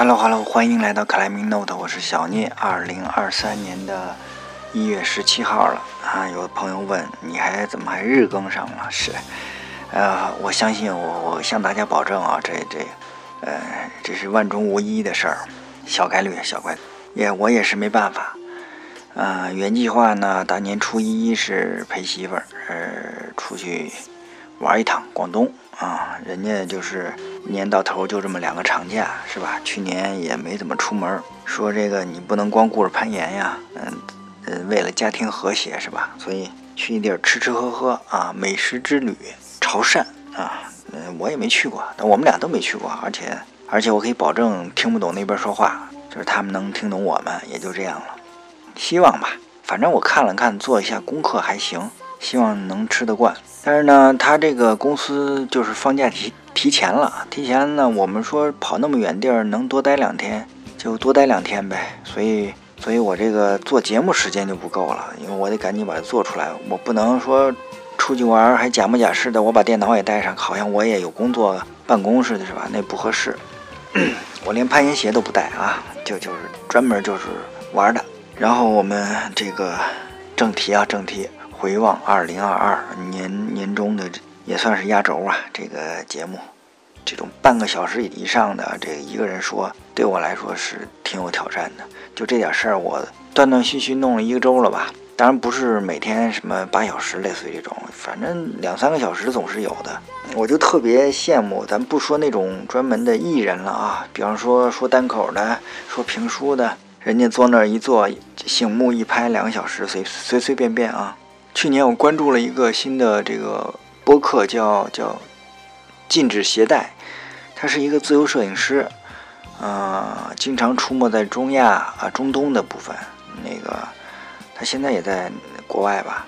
Hello Hello，欢迎来到 Climbing Note，我是小聂。二零二三年的一月十七号了啊！有朋友问，你还怎么还日更上了？是，呃，我相信我，我向大家保证啊，这这，呃，这是万中无一的事儿，小概率，小概率，也我也是没办法。啊，原计划呢，大年初一是陪媳妇儿，呃，出去玩一趟广东啊，人家就是一。年到头就这么两个长假，是吧？去年也没怎么出门。说这个你不能光顾着攀岩呀，嗯嗯，为了家庭和谐，是吧？所以去一地儿吃吃喝喝啊，美食之旅，潮汕啊，嗯，我也没去过，但我们俩都没去过，而且而且我可以保证听不懂那边说话，就是他们能听懂我们，也就这样了。希望吧，反正我看了看，做一下功课还行，希望能吃得惯。但是呢，他这个公司就是放假提。提前了，提前呢，我们说跑那么远地儿能多待两天，就多待两天呗。所以，所以我这个做节目时间就不够了，因为我得赶紧把它做出来。我不能说出去玩还假模假式的，我把电脑也带上，好像我也有工作办公似的，是吧？那不合适。我连攀岩鞋都不带啊，就就是专门就是玩的。然后我们这个正题啊，正题回望二零二二年年中的。也算是压轴啊，这个节目，这种半个小时以上的这一个人说，对我来说是挺有挑战的。就这点事儿，我断断续续弄了一个周了吧。当然不是每天什么八小时，类似于这种，反正两三个小时总是有的。我就特别羡慕，咱不说那种专门的艺人了啊，比方说说单口的，说评书的，人家坐那儿一坐，醒目一拍两个小时，随随随便便啊。去年我关注了一个新的这个。播客叫叫禁止携带，他是一个自由摄影师，呃，经常出没在中亚啊、中东的部分。那个他现在也在国外吧，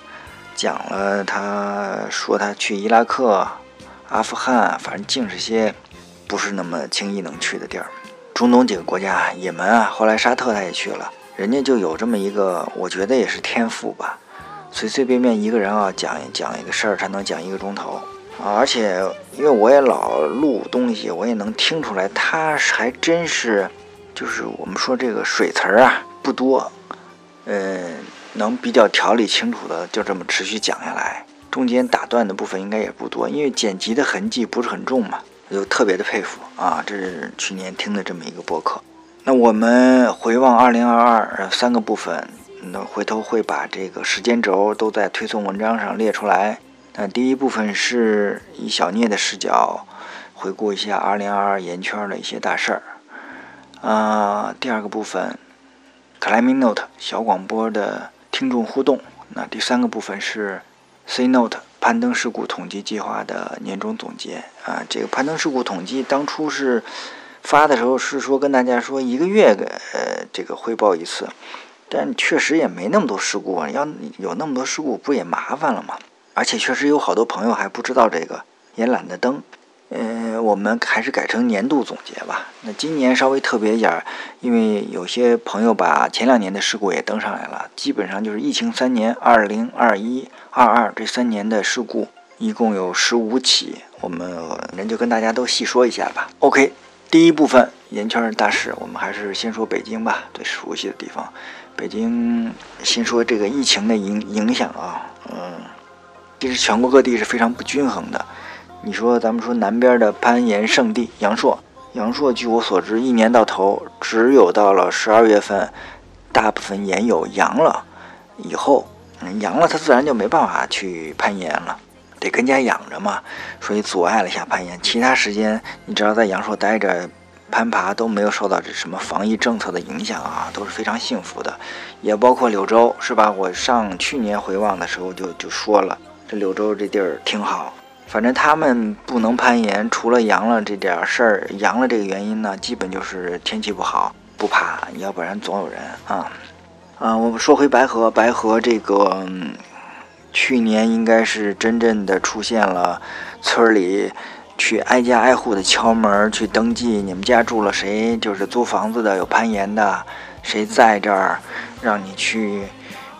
讲了他说他去伊拉克、阿富汗，反正净是些不是那么轻易能去的地儿。中东几个国家，也门啊，后来沙特他也去了，人家就有这么一个，我觉得也是天赋吧。随随便便一个人啊，讲讲一个事儿，他能讲一个钟头啊！而且因为我也老录东西，我也能听出来，他还真是，就是我们说这个水词儿啊不多，嗯，能比较条理清楚的就这么持续讲下来，中间打断的部分应该也不多，因为剪辑的痕迹不是很重嘛，就特别的佩服啊！这是去年听的这么一个播客。那我们回望二零二二三个部分。那回头会把这个时间轴都在推送文章上列出来。那第一部分是以小聂的视角回顾一下2022岩圈的一些大事儿。啊，第二个部分，Climbing Note 小广播的听众互动。那第三个部分是 C Note 攀登事故统计计划的年终总结。啊，这个攀登事故统计当初是发的时候是说跟大家说一个月的呃这个汇报一次。但确实也没那么多事故啊，要有那么多事故，不也麻烦了吗？而且确实有好多朋友还不知道这个，也懒得登。嗯，我们还是改成年度总结吧。那今年稍微特别一点，因为有些朋友把前两年的事故也登上来了，基本上就是疫情三年，二零二一、二二这三年的事故，一共有十五起。我们人就跟大家都细说一下吧。OK，第一部分圆圈大事，我们还是先说北京吧，最熟悉的地方。北京先说这个疫情的影影响啊，嗯，其实全国各地是非常不均衡的。你说咱们说南边的攀岩圣地阳朔，阳朔据我所知，一年到头只有到了十二月份，大部分岩友阳了以后，嗯阳了他自然就没办法去攀岩了，得跟家养着嘛，所以阻碍了一下攀岩。其他时间你只要在阳朔待着。攀爬都没有受到这什么防疫政策的影响啊，都是非常幸福的，也包括柳州，是吧？我上去年回望的时候就就说了，这柳州这地儿挺好。反正他们不能攀岩，除了阳了这点事儿，阳了这个原因呢，基本就是天气不好不爬，要不然总有人啊。啊，我们说回白河，白河这个去年应该是真正的出现了村里。去挨家挨户的敲门去登记，你们家住了谁？就是租房子的，有攀岩的，谁在这儿？让你去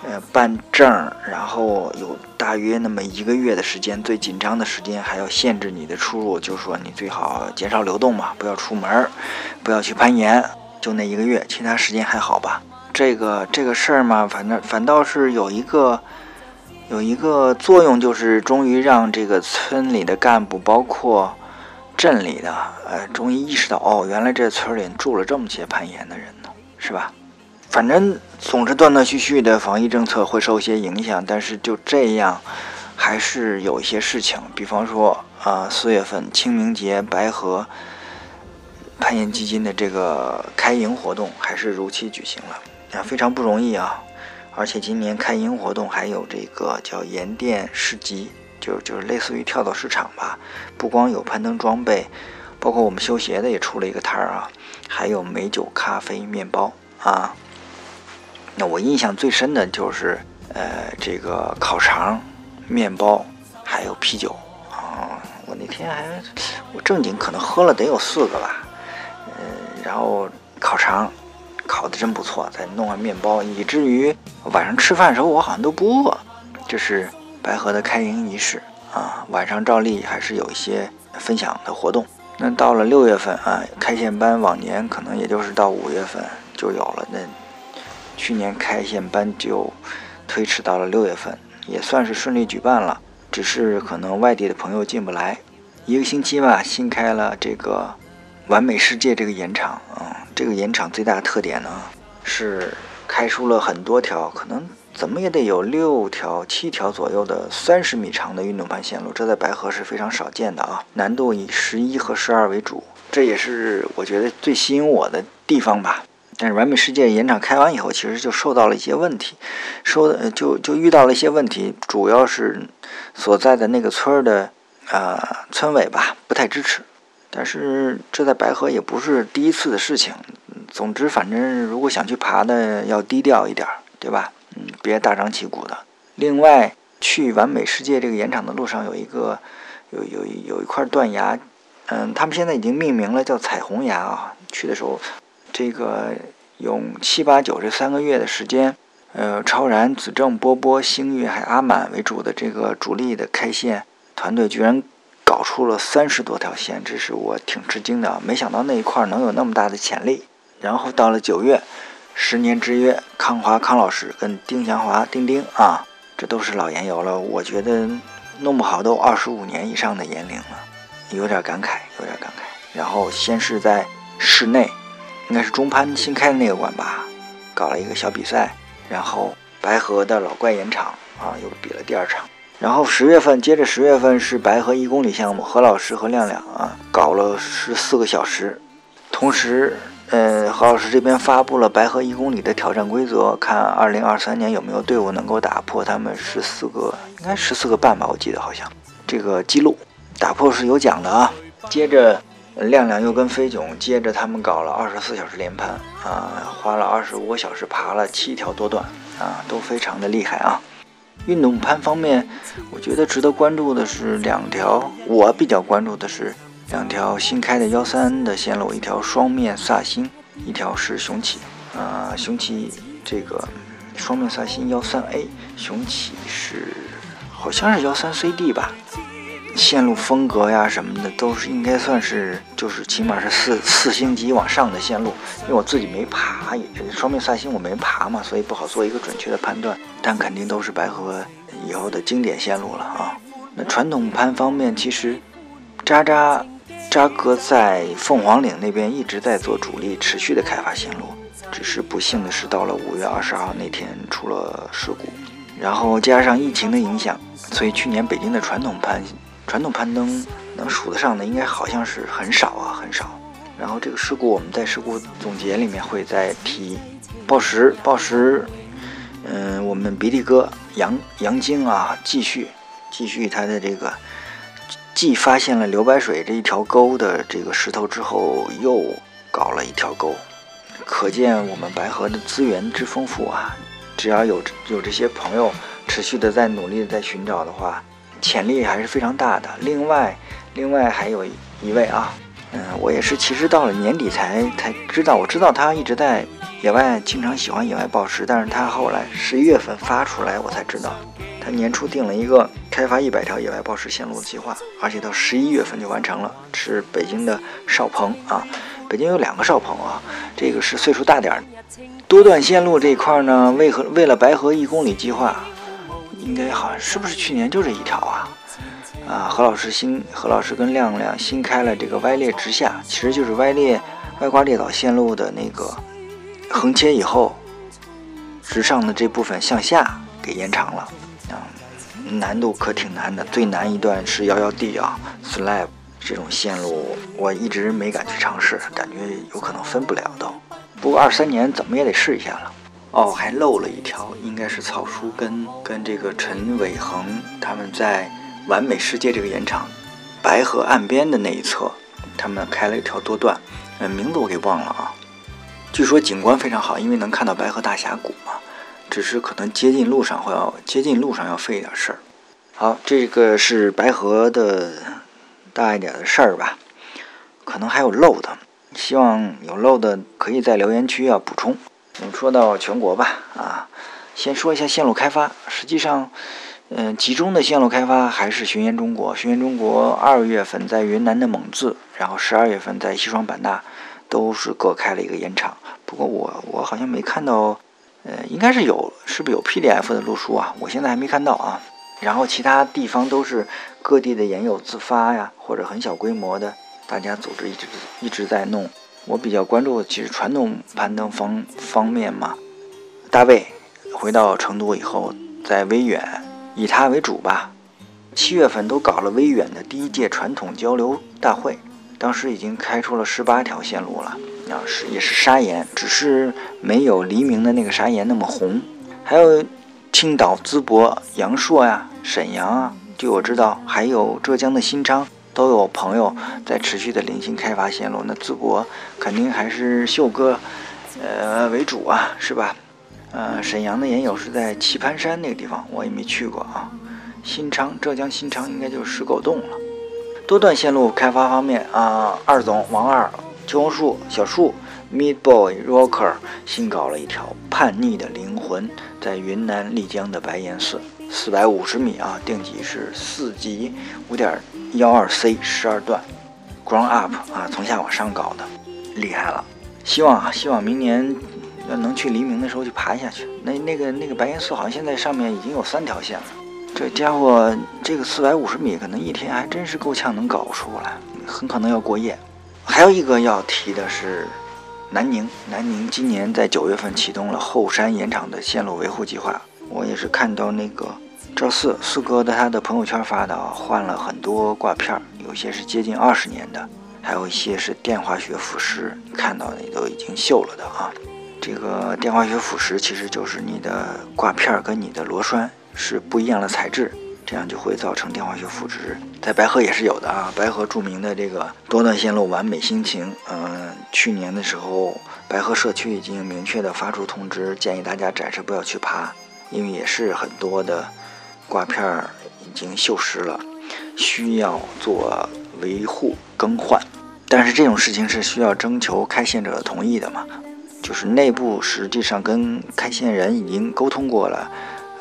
呃，办证，然后有大约那么一个月的时间，最紧张的时间还要限制你的出入，就说你最好减少流动嘛，不要出门，不要去攀岩，就那一个月，其他时间还好吧？这个这个事儿嘛，反正反倒是有一个有一个作用，就是终于让这个村里的干部，包括镇里的，呃，终于意识到，哦，原来这村里住了这么些攀岩的人，是吧？反正总是断断续续的防疫政策会受一些影响，但是就这样，还是有一些事情，比方说啊，四月份清明节白河攀岩基金的这个开营活动还是如期举行了，啊，非常不容易啊！而且今年开营活动还有这个叫盐店市集，就就是类似于跳蚤市场吧，不光有攀登装备，包括我们修鞋的也出了一个摊儿啊，还有美酒、咖啡、面包啊。那我印象最深的就是，呃，这个烤肠、面包，还有啤酒啊。我那天还，我正经可能喝了得有四个吧，嗯，然后烤肠烤的真不错，再弄完面包，以至于晚上吃饭的时候我好像都不饿。这是白河的开营仪式啊，晚上照例还是有一些分享的活动。那到了六月份啊，开线班往年可能也就是到五月份就有了那。去年开线班就推迟到了六月份，也算是顺利举办了，只是可能外地的朋友进不来。一个星期吧，新开了这个完美世界这个盐场啊，这个盐场最大的特点呢是开出了很多条，可能怎么也得有六条、七条左右的三十米长的运动盘线路，这在白河是非常少见的啊。难度以十一和十二为主，这也是我觉得最吸引我的地方吧。但是完美世界延场开完以后，其实就受到了一些问题，说就就遇到了一些问题，主要是所在的那个村的啊村委吧不太支持。但是这在白河也不是第一次的事情。总之，反正如果想去爬的，要低调一点，对吧？嗯，别大张旗鼓的。另外，去完美世界这个盐场的路上有一个有有有一块断崖，嗯，他们现在已经命名了叫彩虹崖啊。去的时候。这个用七八九这三个月的时间，呃，超然、子正、波波、星月还阿满为主的这个主力的开线团队，居然搞出了三十多条线，这是我挺吃惊的，没想到那一块能有那么大的潜力。然后到了九月，十年之约，康华康老师跟丁祥华丁丁啊，这都是老岩友了，我觉得弄不好都二十五年以上的年龄了，有点感慨，有点感慨。然后先是在室内。应该是中攀新开的那个馆吧，搞了一个小比赛，然后白河的老怪岩场啊又比了第二场，然后十月份接着十月份是白河一公里项目，何老师和亮亮啊搞了十四个小时，同时，呃何老师这边发布了白河一公里的挑战规则，看二零二三年有没有队伍能够打破他们十四个，应该十四个半吧，我记得好像这个记录打破是有奖的啊，接着。亮亮又跟飞囧接着他们搞了二十四小时连攀啊，花了二十五个小时爬了七条多段啊，都非常的厉害啊。运动攀方面，我觉得值得关注的是两条，我比较关注的是两条新开的幺三的线路，一条双面萨星，一条是雄起啊。雄起这个双面萨星幺三 A，雄起是好像是幺三 CD 吧。线路风格呀什么的都是应该算是，就是起码是四四星级往上的线路。因为我自己没爬，也是双面萨星我没爬嘛，所以不好做一个准确的判断。但肯定都是白河以后的经典线路了啊。那传统攀方面，其实渣渣扎哥在凤凰岭那边一直在做主力，持续的开发线路。只是不幸的是，到了五月二十号那天出了事故，然后加上疫情的影响，所以去年北京的传统攀。传统攀登能数得上的，应该好像是很少啊，很少。然后这个事故，我们在事故总结里面会再提。报时，报时，嗯，我们鼻涕哥杨杨晶啊，继续继续他的这个，既发现了刘白水这一条沟的这个石头之后，又搞了一条沟，可见我们白河的资源之丰富啊！只要有有这些朋友持续的在努力的在寻找的话。潜力还是非常大的。另外，另外还有一位啊，嗯，我也是，其实到了年底才才知道，我知道他一直在野外经常喜欢野外暴食，但是他后来十一月份发出来，我才知道，他年初定了一个开发一百条野外报时线路的计划，而且到十一月份就完成了，是北京的邵鹏啊。北京有两个邵鹏啊，这个是岁数大点儿。多段线路这一块呢，为何为了白河一公里计划，应该好像是不是去年就这一条啊？啊，何老师新何老师跟亮亮新开了这个歪裂直下，其实就是歪裂歪瓜裂枣线路的那个横切以后，直上的这部分向下给延长了，难度可挺难的，最难一段是幺幺 D 啊，slab。这种线路我一直没敢去尝试，感觉有可能分不了都。不过二三年怎么也得试一下了。哦，还漏了一条，应该是草书跟跟这个陈伟恒他们在完美世界这个演场白河岸边的那一侧，他们开了一条多段，呃，名字我给忘了啊。据说景观非常好，因为能看到白河大峡谷嘛。只是可能接近路上会要接近路上要费一点事儿。好，这个是白河的。大一点的事儿吧，可能还有漏的，希望有漏的可以在留言区要补充。我们说到全国吧，啊，先说一下线路开发。实际上，嗯，集中的线路开发还是巡演中国。巡演中国二月份在云南的蒙自，然后十二月份在西双版纳，都是各开了一个演场。不过我我好像没看到，呃，应该是有，是不是有 PDF 的录书啊？我现在还没看到啊。然后其他地方都是各地的研友自发呀，或者很小规模的，大家组织一直一直在弄。我比较关注其实传统攀登方方面嘛。大卫回到成都以后，在威远以他为主吧。七月份都搞了威远的第一届传统交流大会，当时已经开出了十八条线路了，是也是砂岩，只是没有黎明的那个砂岩那么红。还有青岛淄博阳朔呀。沈阳啊，据我知道，还有浙江的新昌都有朋友在持续的零星开发线路。那淄博肯定还是秀哥，呃为主啊，是吧？呃，沈阳的岩友是在棋盘山那个地方，我也没去过啊。新昌，浙江新昌应该就是石狗洞了。多段线路开发方面啊，二总王二、秋红树、小树、Meat Boy Rocker 新搞了一条叛逆的灵魂，在云南丽江的白岩寺。四百五十米啊，定级是四级五点幺二 C 十二段，ground up 啊，从下往上搞的，厉害了。希望啊，希望明年要能去黎明的时候去爬下去。那那个那个白岩寺好像现在上面已经有三条线了。这家伙这个四百五十米可能一天还真是够呛能搞出来，很可能要过夜。还有一个要提的是南宁，南宁今年在九月份启动了后山盐场的线路维护计划。我也是看到那个赵四四哥的他的朋友圈发的，换了很多挂片，有些是接近二十年的，还有一些是电化学腐蚀，看到的都已经锈了的啊。这个电化学腐蚀其实就是你的挂片跟你的螺栓是不一样的材质，这样就会造成电化学腐蚀。在白河也是有的啊，白河著名的这个多段线路完美心情，嗯，去年的时候白河社区已经明确的发出通知，建议大家暂时不要去爬。因为也是很多的挂片儿已经锈蚀了，需要做维护更换。但是这种事情是需要征求开线者的同意的嘛？就是内部实际上跟开线人已经沟通过了，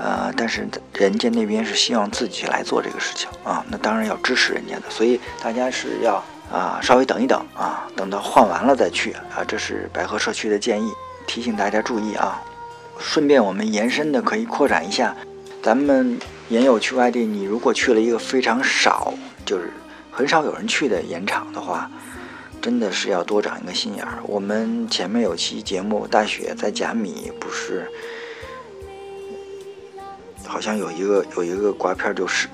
呃，但是人家那边是希望自己来做这个事情啊。那当然要支持人家的，所以大家是要啊稍微等一等啊，等到换完了再去啊。这是百合社区的建议，提醒大家注意啊。顺便我们延伸的可以扩展一下，咱们研友去外地，你如果去了一个非常少，就是很少有人去的盐场的话，真的是要多长一个心眼儿。我们前面有期节目，大雪在甲米不是，好像有一个有一个刮片就失，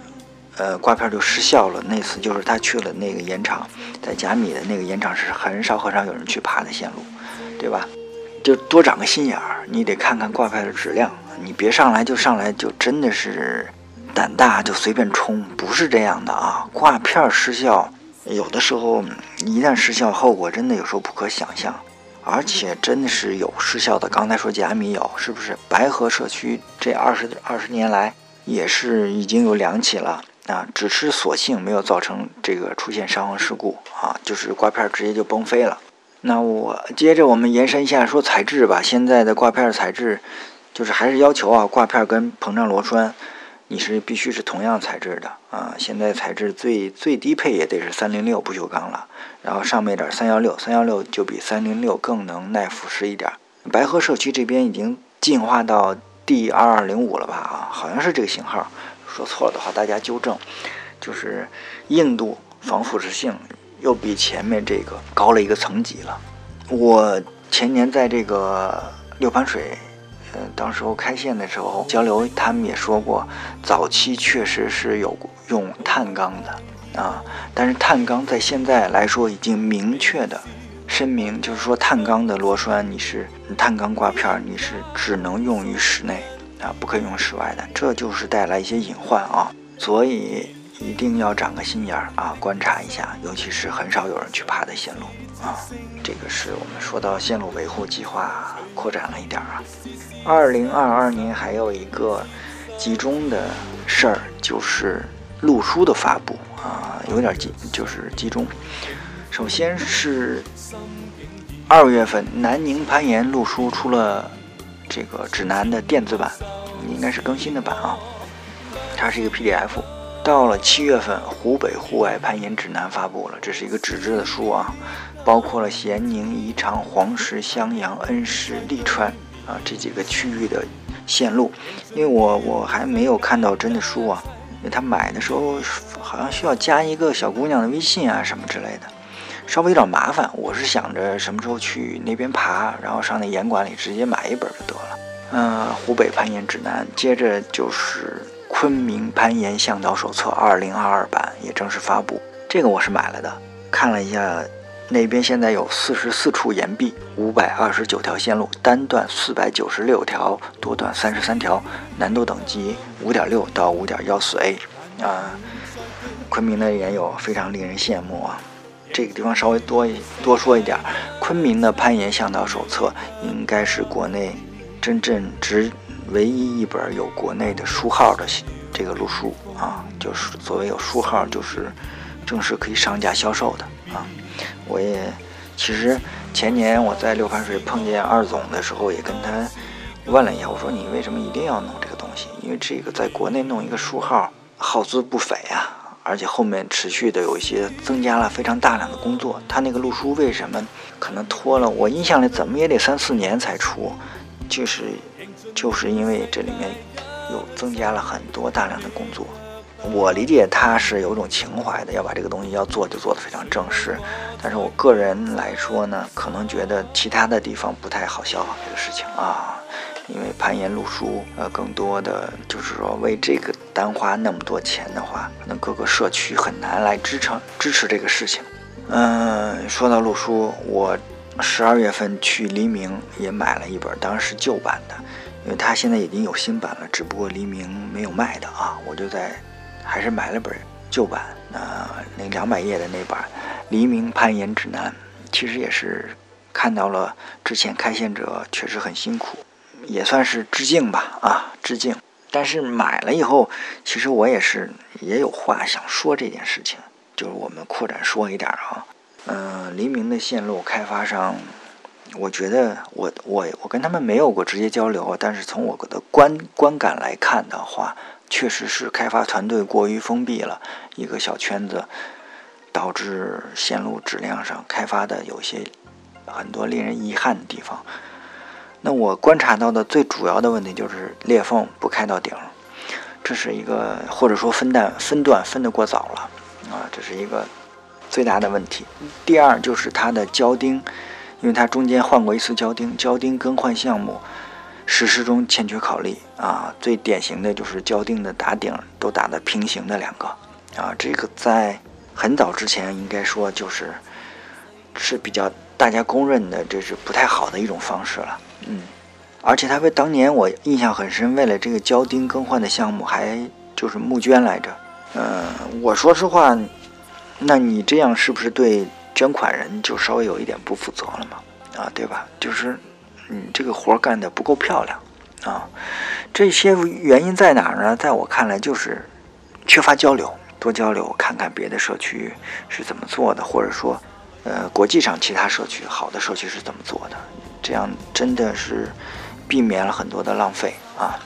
呃，刮片就失效了。那次就是他去了那个盐场，在甲米的那个盐场是很少很少有人去爬的线路，对吧？就多长个心眼儿，你得看看挂片的质量，你别上来就上来就真的是胆大就随便冲，不是这样的啊！挂片失效，有的时候一旦失效，后果真的有时候不可想象，而且真的是有失效的。刚才说甲米有，是不是？白河社区这二十二十年来也是已经有两起了啊，只是所幸没有造成这个出现伤亡事故啊，就是挂片直接就崩飞了。那我接着我们延伸一下说材质吧。现在的挂片材质，就是还是要求啊，挂片跟膨胀螺栓，你是必须是同样材质的啊。现在材质最最低配也得是三零六不锈钢了，然后上面一点三幺六，三幺六就比三零六更能耐腐蚀一点。白河社区这边已经进化到 D 二二零五了吧？啊，好像是这个型号，说错了的话大家纠正。就是硬度、防腐蚀性。又比前面这个高了一个层级了。我前年在这个六盘水，呃，当时候开线的时候交流，他们也说过，早期确实是有用碳钢的啊，但是碳钢在现在来说已经明确的声明，就是说碳钢的螺栓你是碳钢挂片，你是只能用于室内啊，不可以用室外的，这就是带来一些隐患啊，所以。一定要长个心眼儿啊，观察一下，尤其是很少有人去爬的线路啊。这个是我们说到线路维护计划扩展了一点儿啊。二零二二年还有一个集中的事儿，就是路书的发布啊，有点集，就是集中。首先是二月份，南宁攀岩路书出了这个指南的电子版，应该是更新的版啊，它是一个 PDF。到了七月份，湖北户外攀岩指南发布了，这是一个纸质的书啊，包括了咸宁、宜昌、黄石、襄阳、恩施、利川啊这几个区域的线路。因为我我还没有看到真的书啊，他买的时候好像需要加一个小姑娘的微信啊什么之类的，稍微有点麻烦。我是想着什么时候去那边爬，然后上那岩馆里直接买一本就得了。嗯，湖北攀岩指南，接着就是。昆明攀岩向导手册二零二二版也正式发布，这个我是买了的。看了一下，那边现在有四十四处岩壁，五百二十九条线路，单段四百九十六条，多段三十三条，难度等级五点六到五点幺四 A。啊，昆明的岩友非常令人羡慕啊。这个地方稍微多一多说一点，昆明的攀岩向导手册应该是国内真正值。唯一一本有国内的书号的这个路书啊，就是所谓有书号，就是正式可以上架销售的啊。我也其实前年我在六盘水碰见二总的时候，也跟他问了一下，我说你为什么一定要弄这个东西？因为这个在国内弄一个书号耗资不菲啊，而且后面持续的有一些增加了非常大量的工作。他那个路书为什么可能拖了？我印象里怎么也得三四年才出，就是。就是因为这里面有增加了很多大量的工作，我理解他是有种情怀的，要把这个东西要做就做得非常正式。但是我个人来说呢，可能觉得其他的地方不太好笑这个事情啊，因为攀岩路书呃，更多的就是说为这个单花那么多钱的话，可能各个社区很难来支撑支持这个事情。嗯，说到路书，我十二月份去黎明也买了一本，当时旧版的。因为它现在已经有新版了，只不过黎明没有卖的啊，我就在还是买了本旧版，那，那两百页的那版《黎明攀岩指南》，其实也是看到了之前开线者确实很辛苦，也算是致敬吧啊，致敬。但是买了以后，其实我也是也有话想说这件事情，就是我们扩展说一点啊，嗯，黎明的线路开发商。我觉得我我我跟他们没有过直接交流，但是从我的观观感来看的话，确实是开发团队过于封闭了，一个小圈子，导致线路质量上开发的有些很多令人遗憾的地方。那我观察到的最主要的问题就是裂缝不开到顶，这是一个或者说分段分段分得过早了啊，这是一个最大的问题。第二就是它的胶钉。因为它中间换过一次胶钉，胶钉更换项目实施中欠缺考虑啊。最典型的就是胶钉的打顶都打的平行的两个啊，这个在很早之前应该说就是是比较大家公认的，这是不太好的一种方式了。嗯，而且他为当年我印象很深，为了这个胶钉更换的项目还就是募捐来着。嗯，我说实话，那你这样是不是对？捐款人就稍微有一点不负责了嘛，啊，对吧？就是你这个活干得不够漂亮啊。这些原因在哪儿呢？在我看来，就是缺乏交流，多交流，看看别的社区是怎么做的，或者说呃，国际上其他社区好的社区是怎么做的，这样真的是避免了很多的浪费啊。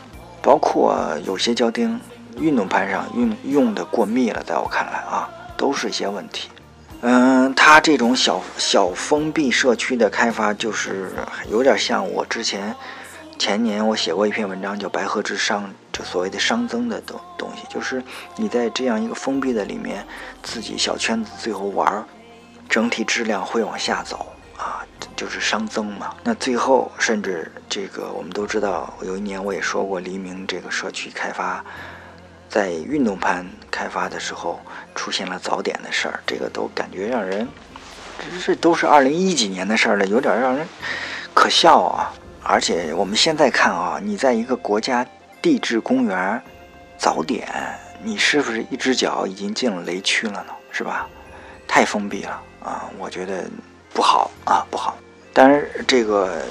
包括有些胶钉运动盘上用用的过密了，在我看来啊，都是一些问题。嗯，它这种小小封闭社区的开发，就是有点像我之前前年我写过一篇文章，叫《白鹤之殇》，就所谓的熵增的东东西，就是你在这样一个封闭的里面，自己小圈子最后玩，整体质量会往下走啊，就是熵增嘛。那最后甚至这个我们都知道，有一年我也说过，黎明这个社区开发。在运动盘开发的时候出现了早点的事儿，这个都感觉让人，这都是二零一几年的事儿了，有点让人可笑啊！而且我们现在看啊，你在一个国家地质公园早点，你是不是一只脚已经进了雷区了呢？是吧？太封闭了啊！我觉得不好啊，不好。当然，这个。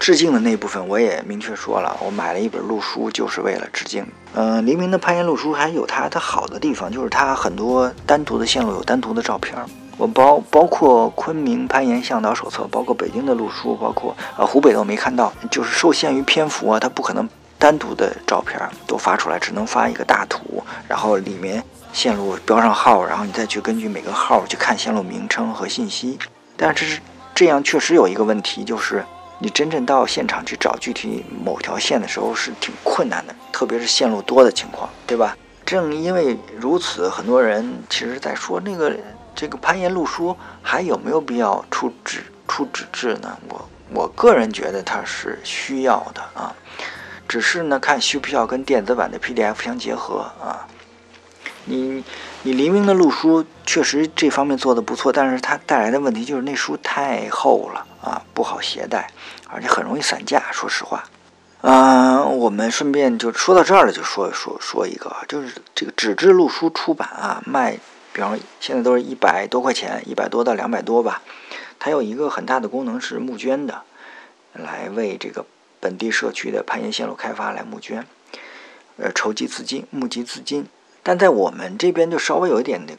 致敬的那部分我也明确说了，我买了一本路书就是为了致敬。嗯，黎明的攀岩路书还有它的好的地方，就是它很多单独的线路有单独的照片。我包包括昆明攀岩向导手册，包括北京的路书，包括呃湖北的我没看到，就是受限于篇幅啊，它不可能单独的照片都发出来，只能发一个大图，然后里面线路标上号，然后你再去根据每个号去看线路名称和信息。但是这是这样确实有一个问题，就是。你真正到现场去找具体某条线的时候是挺困难的，特别是线路多的情况，对吧？正因为如此，很多人其实在说那个这个攀岩路书还有没有必要出纸出纸质呢？我我个人觉得它是需要的啊，只是呢看需不需要跟电子版的 PDF 相结合啊。你你黎明的路书确实这方面做的不错，但是它带来的问题就是那书太厚了啊，不好携带，而且很容易散架。说实话，嗯，我们顺便就说到这儿了，就说说说一个，就是这个纸质路书出版啊，卖，比方现在都是一百多块钱，一百多到两百多吧。它有一个很大的功能是募捐的，来为这个本地社区的攀岩线路开发来募捐，呃，筹集资金，募集资金。但在我们这边就稍微有一点的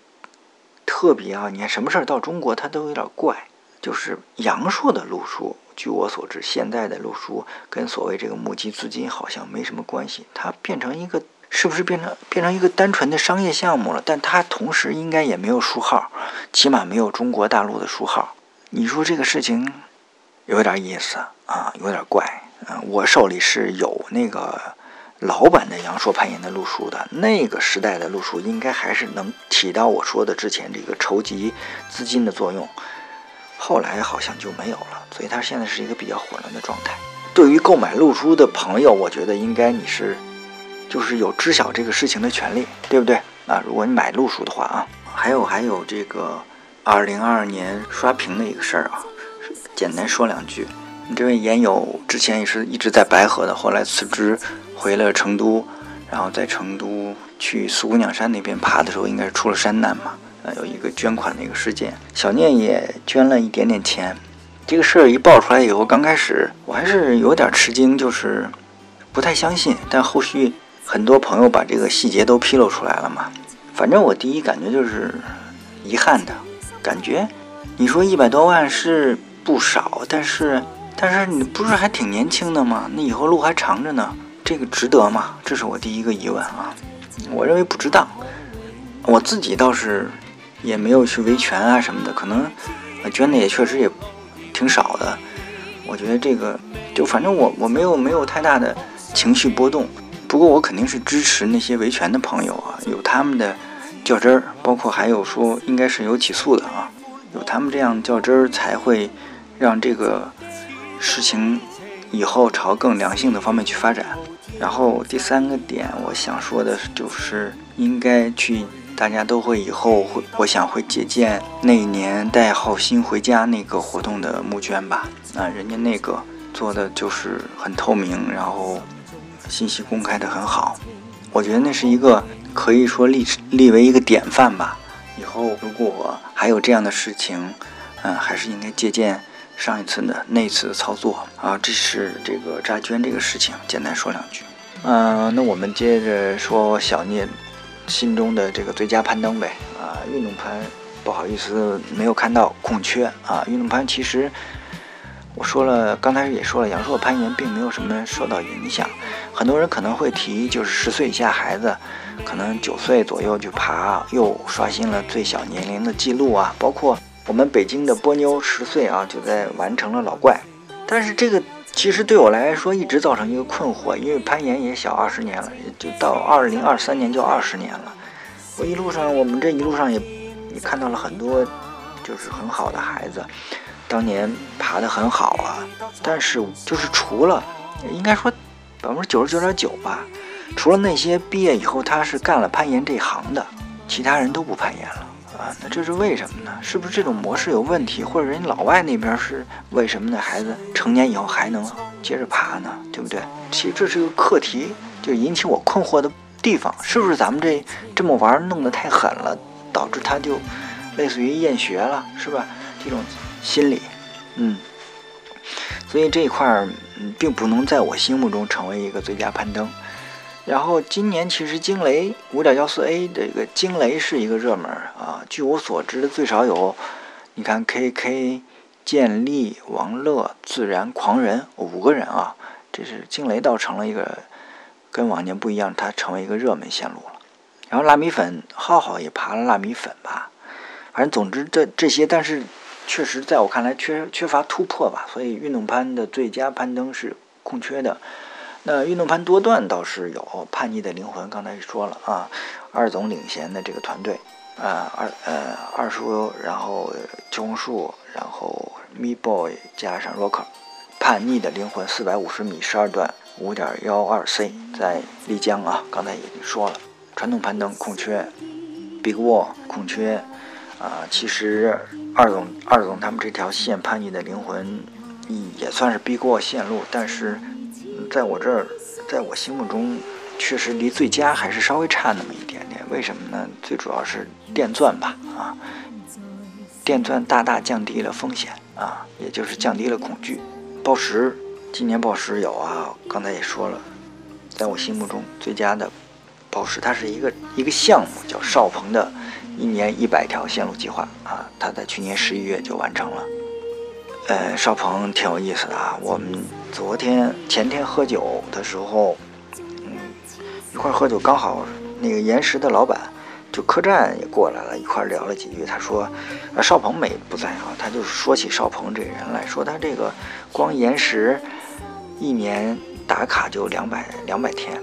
特别啊！你看什么事儿到中国它都有点怪，就是阳朔的路书，据我所知，现在的路书跟所谓这个募集资金好像没什么关系，它变成一个是不是变成变成一个单纯的商业项目了？但它同时应该也没有书号，起码没有中国大陆的书号。你说这个事情有点意思啊，有点怪。嗯，我手里是有那个。老版的阳朔攀岩的路书的那个时代的路书，应该还是能起到我说的之前这个筹集资金的作用。后来好像就没有了，所以它现在是一个比较混乱的状态。对于购买路书的朋友，我觉得应该你是就是有知晓这个事情的权利，对不对啊？如果你买路书的话啊，还有还有这个二零二二年刷屏的一个事儿啊，简单说两句。这位岩友之前也是一直在白河的，后来辞职。回了成都，然后在成都去四姑娘山那边爬的时候，应该是出了山难嘛？呃，有一个捐款的一个事件，小念也捐了一点点钱。这个事儿一爆出来以后，刚开始我还是有点吃惊，就是不太相信。但后续很多朋友把这个细节都披露出来了嘛。反正我第一感觉就是遗憾的感觉。你说一百多万是不少，但是但是你不是还挺年轻的吗？那以后路还长着呢。这个值得吗？这是我第一个疑问啊！我认为不值当。我自己倒是也没有去维权啊什么的，可能捐的也确实也挺少的。我觉得这个就反正我我没有没有太大的情绪波动。不过我肯定是支持那些维权的朋友啊，有他们的较真儿，包括还有说应该是有起诉的啊，有他们这样较真儿才会让这个事情以后朝更良性的方面去发展。然后第三个点，我想说的就是应该去，大家都会以后会，我想会借鉴那一年带浩鑫回家那个活动的募捐吧。啊，人家那个做的就是很透明，然后信息公开的很好，我觉得那是一个可以说立立为一个典范吧。以后如果还有这样的事情，嗯，还是应该借鉴。上一次的那次的操作啊，这是这个扎捐这个事情，简单说两句。嗯，那我们接着说小聂心中的这个最佳攀登呗。啊，运动攀不好意思没有看到空缺啊。运动攀其实我说了，刚才也说了，阳朔攀岩并没有什么受到影响。很多人可能会提，就是十岁以下孩子，可能九岁左右去爬，又刷新了最小年龄的记录啊。包括我们北京的波妞十岁啊，就在完成了老怪。但是这个其实对我来说一直造成一个困惑，因为攀岩也小二十年了，就到二零二三年就二十年了。我一路上，我们这一路上也也看到了很多，就是很好的孩子，当年爬得很好啊。但是就是除了，应该说百分之九十九点九吧，除了那些毕业以后他是干了攀岩这行的，其他人都不攀岩了。啊，那这是为什么呢？是不是这种模式有问题，或者人老外那边是为什么呢？孩子成年以后还能接着爬呢？对不对？其实这是个课题，就引起我困惑的地方，是不是咱们这这么玩弄得太狠了，导致他就类似于厌学了，是吧？这种心理，嗯，所以这一块儿嗯，并不能在我心目中成为一个最佳攀登。然后今年其实惊雷五点幺四 A 这个惊雷是一个热门啊，据我所知最少有，你看 KK、建立、王乐、自然、狂人五个人啊，这是惊雷倒成了一个跟往年不一样，它成为一个热门线路了。然后辣米粉浩浩也爬了辣米粉吧，反正总之这这些，但是确实在我看来缺缺乏突破吧，所以运动攀的最佳攀登是空缺的。那运动攀多段倒是有叛逆的灵魂，刚才也说了啊，二总领衔的这个团队啊，二呃二叔，然后秋红树，然后 Me Boy 加上 Rocker，叛逆的灵魂四百五十米十二段五点幺二 C 在丽江啊，刚才已经说了，传统攀登空缺，Big Wall 空缺啊，其实二总二总他们这条线叛逆的灵魂也算是 Big Wall 线路，但是。在我这儿，在我心目中，确实离最佳还是稍微差那么一点点。为什么呢？最主要是电钻吧，啊，电钻大大降低了风险啊，也就是降低了恐惧。报时，今年报时有啊，刚才也说了，在我心目中最佳的报时，它是一个一个项目，叫邵鹏的一年一百条线路计划啊，他在去年十一月就完成了。呃，邵鹏挺有意思的啊。我们昨天前天喝酒的时候，嗯，一块喝酒，刚好那个岩石的老板就客栈也过来了，一块聊了几句。他说，啊，邵鹏没不在啊，他就说起邵鹏这个人来说，他这个光岩石一年打卡就两百两百天。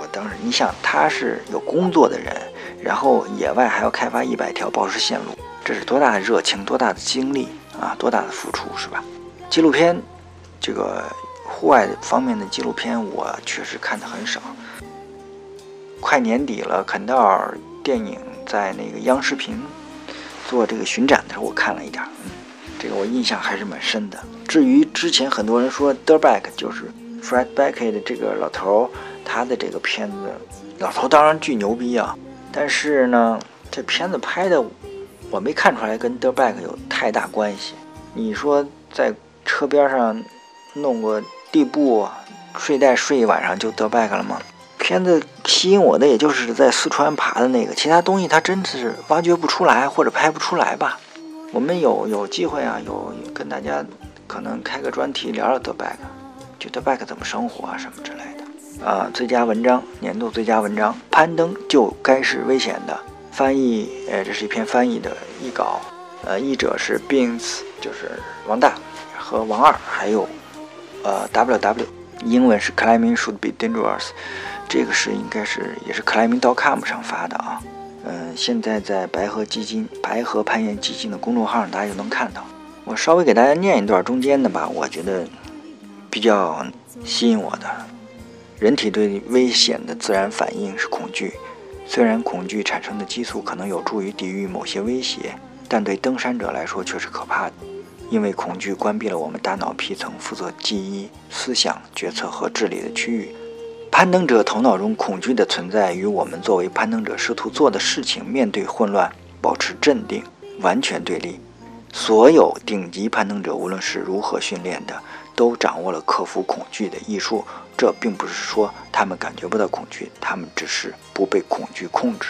我当时你想，他是有工作的人，然后野外还要开发一百条宝石线路，这是多大的热情，多大的精力！啊，多大的付出是吧？纪录片，这个户外方面的纪录片，我确实看的很少。快年底了，肯道尔电影在那个央视频做这个巡展的时候，我看了一点，嗯，这个我印象还是蛮深的。至于之前很多人说 Derback 就是 Fred Beckett 的这个老头，他的这个片子，老头当然巨牛逼啊，但是呢，这片子拍的。我没看出来跟 Derback 有太大关系。你说在车边上弄个地布睡袋睡一晚上就 Derback 了吗？片子吸引我的也就是在四川爬的那个，其他东西它真是挖掘不出来或者拍不出来吧。我们有有机会啊，有跟大家可能开个专题聊聊 Derback，就 Derback 怎么生活啊什么之类的。啊，最佳文章，年度最佳文章，攀登就该是危险的。翻译，呃，这是一篇翻译的译稿，呃，译者是 Beans，就是王大和王二，还有呃 WW，英文是 Climbing should be dangerous，这个是应该是也是 Climbing.com 上发的啊，嗯，现在在白河基金、白河攀岩基金的公众号上大家就能看到。我稍微给大家念一段中间的吧，我觉得比较吸引我的，人体对危险的自然反应是恐惧。虽然恐惧产生的激素可能有助于抵御某些威胁，但对登山者来说却是可怕的，因为恐惧关闭了我们大脑皮层负责记忆、思想、决策和智力的区域。攀登者头脑中恐惧的存在与我们作为攀登者试图做的事情——面对混乱、保持镇定——完全对立。所有顶级攀登者，无论是如何训练的，都掌握了克服恐惧的艺术。这并不是说他们感觉不到恐惧，他们只是不被恐惧控制。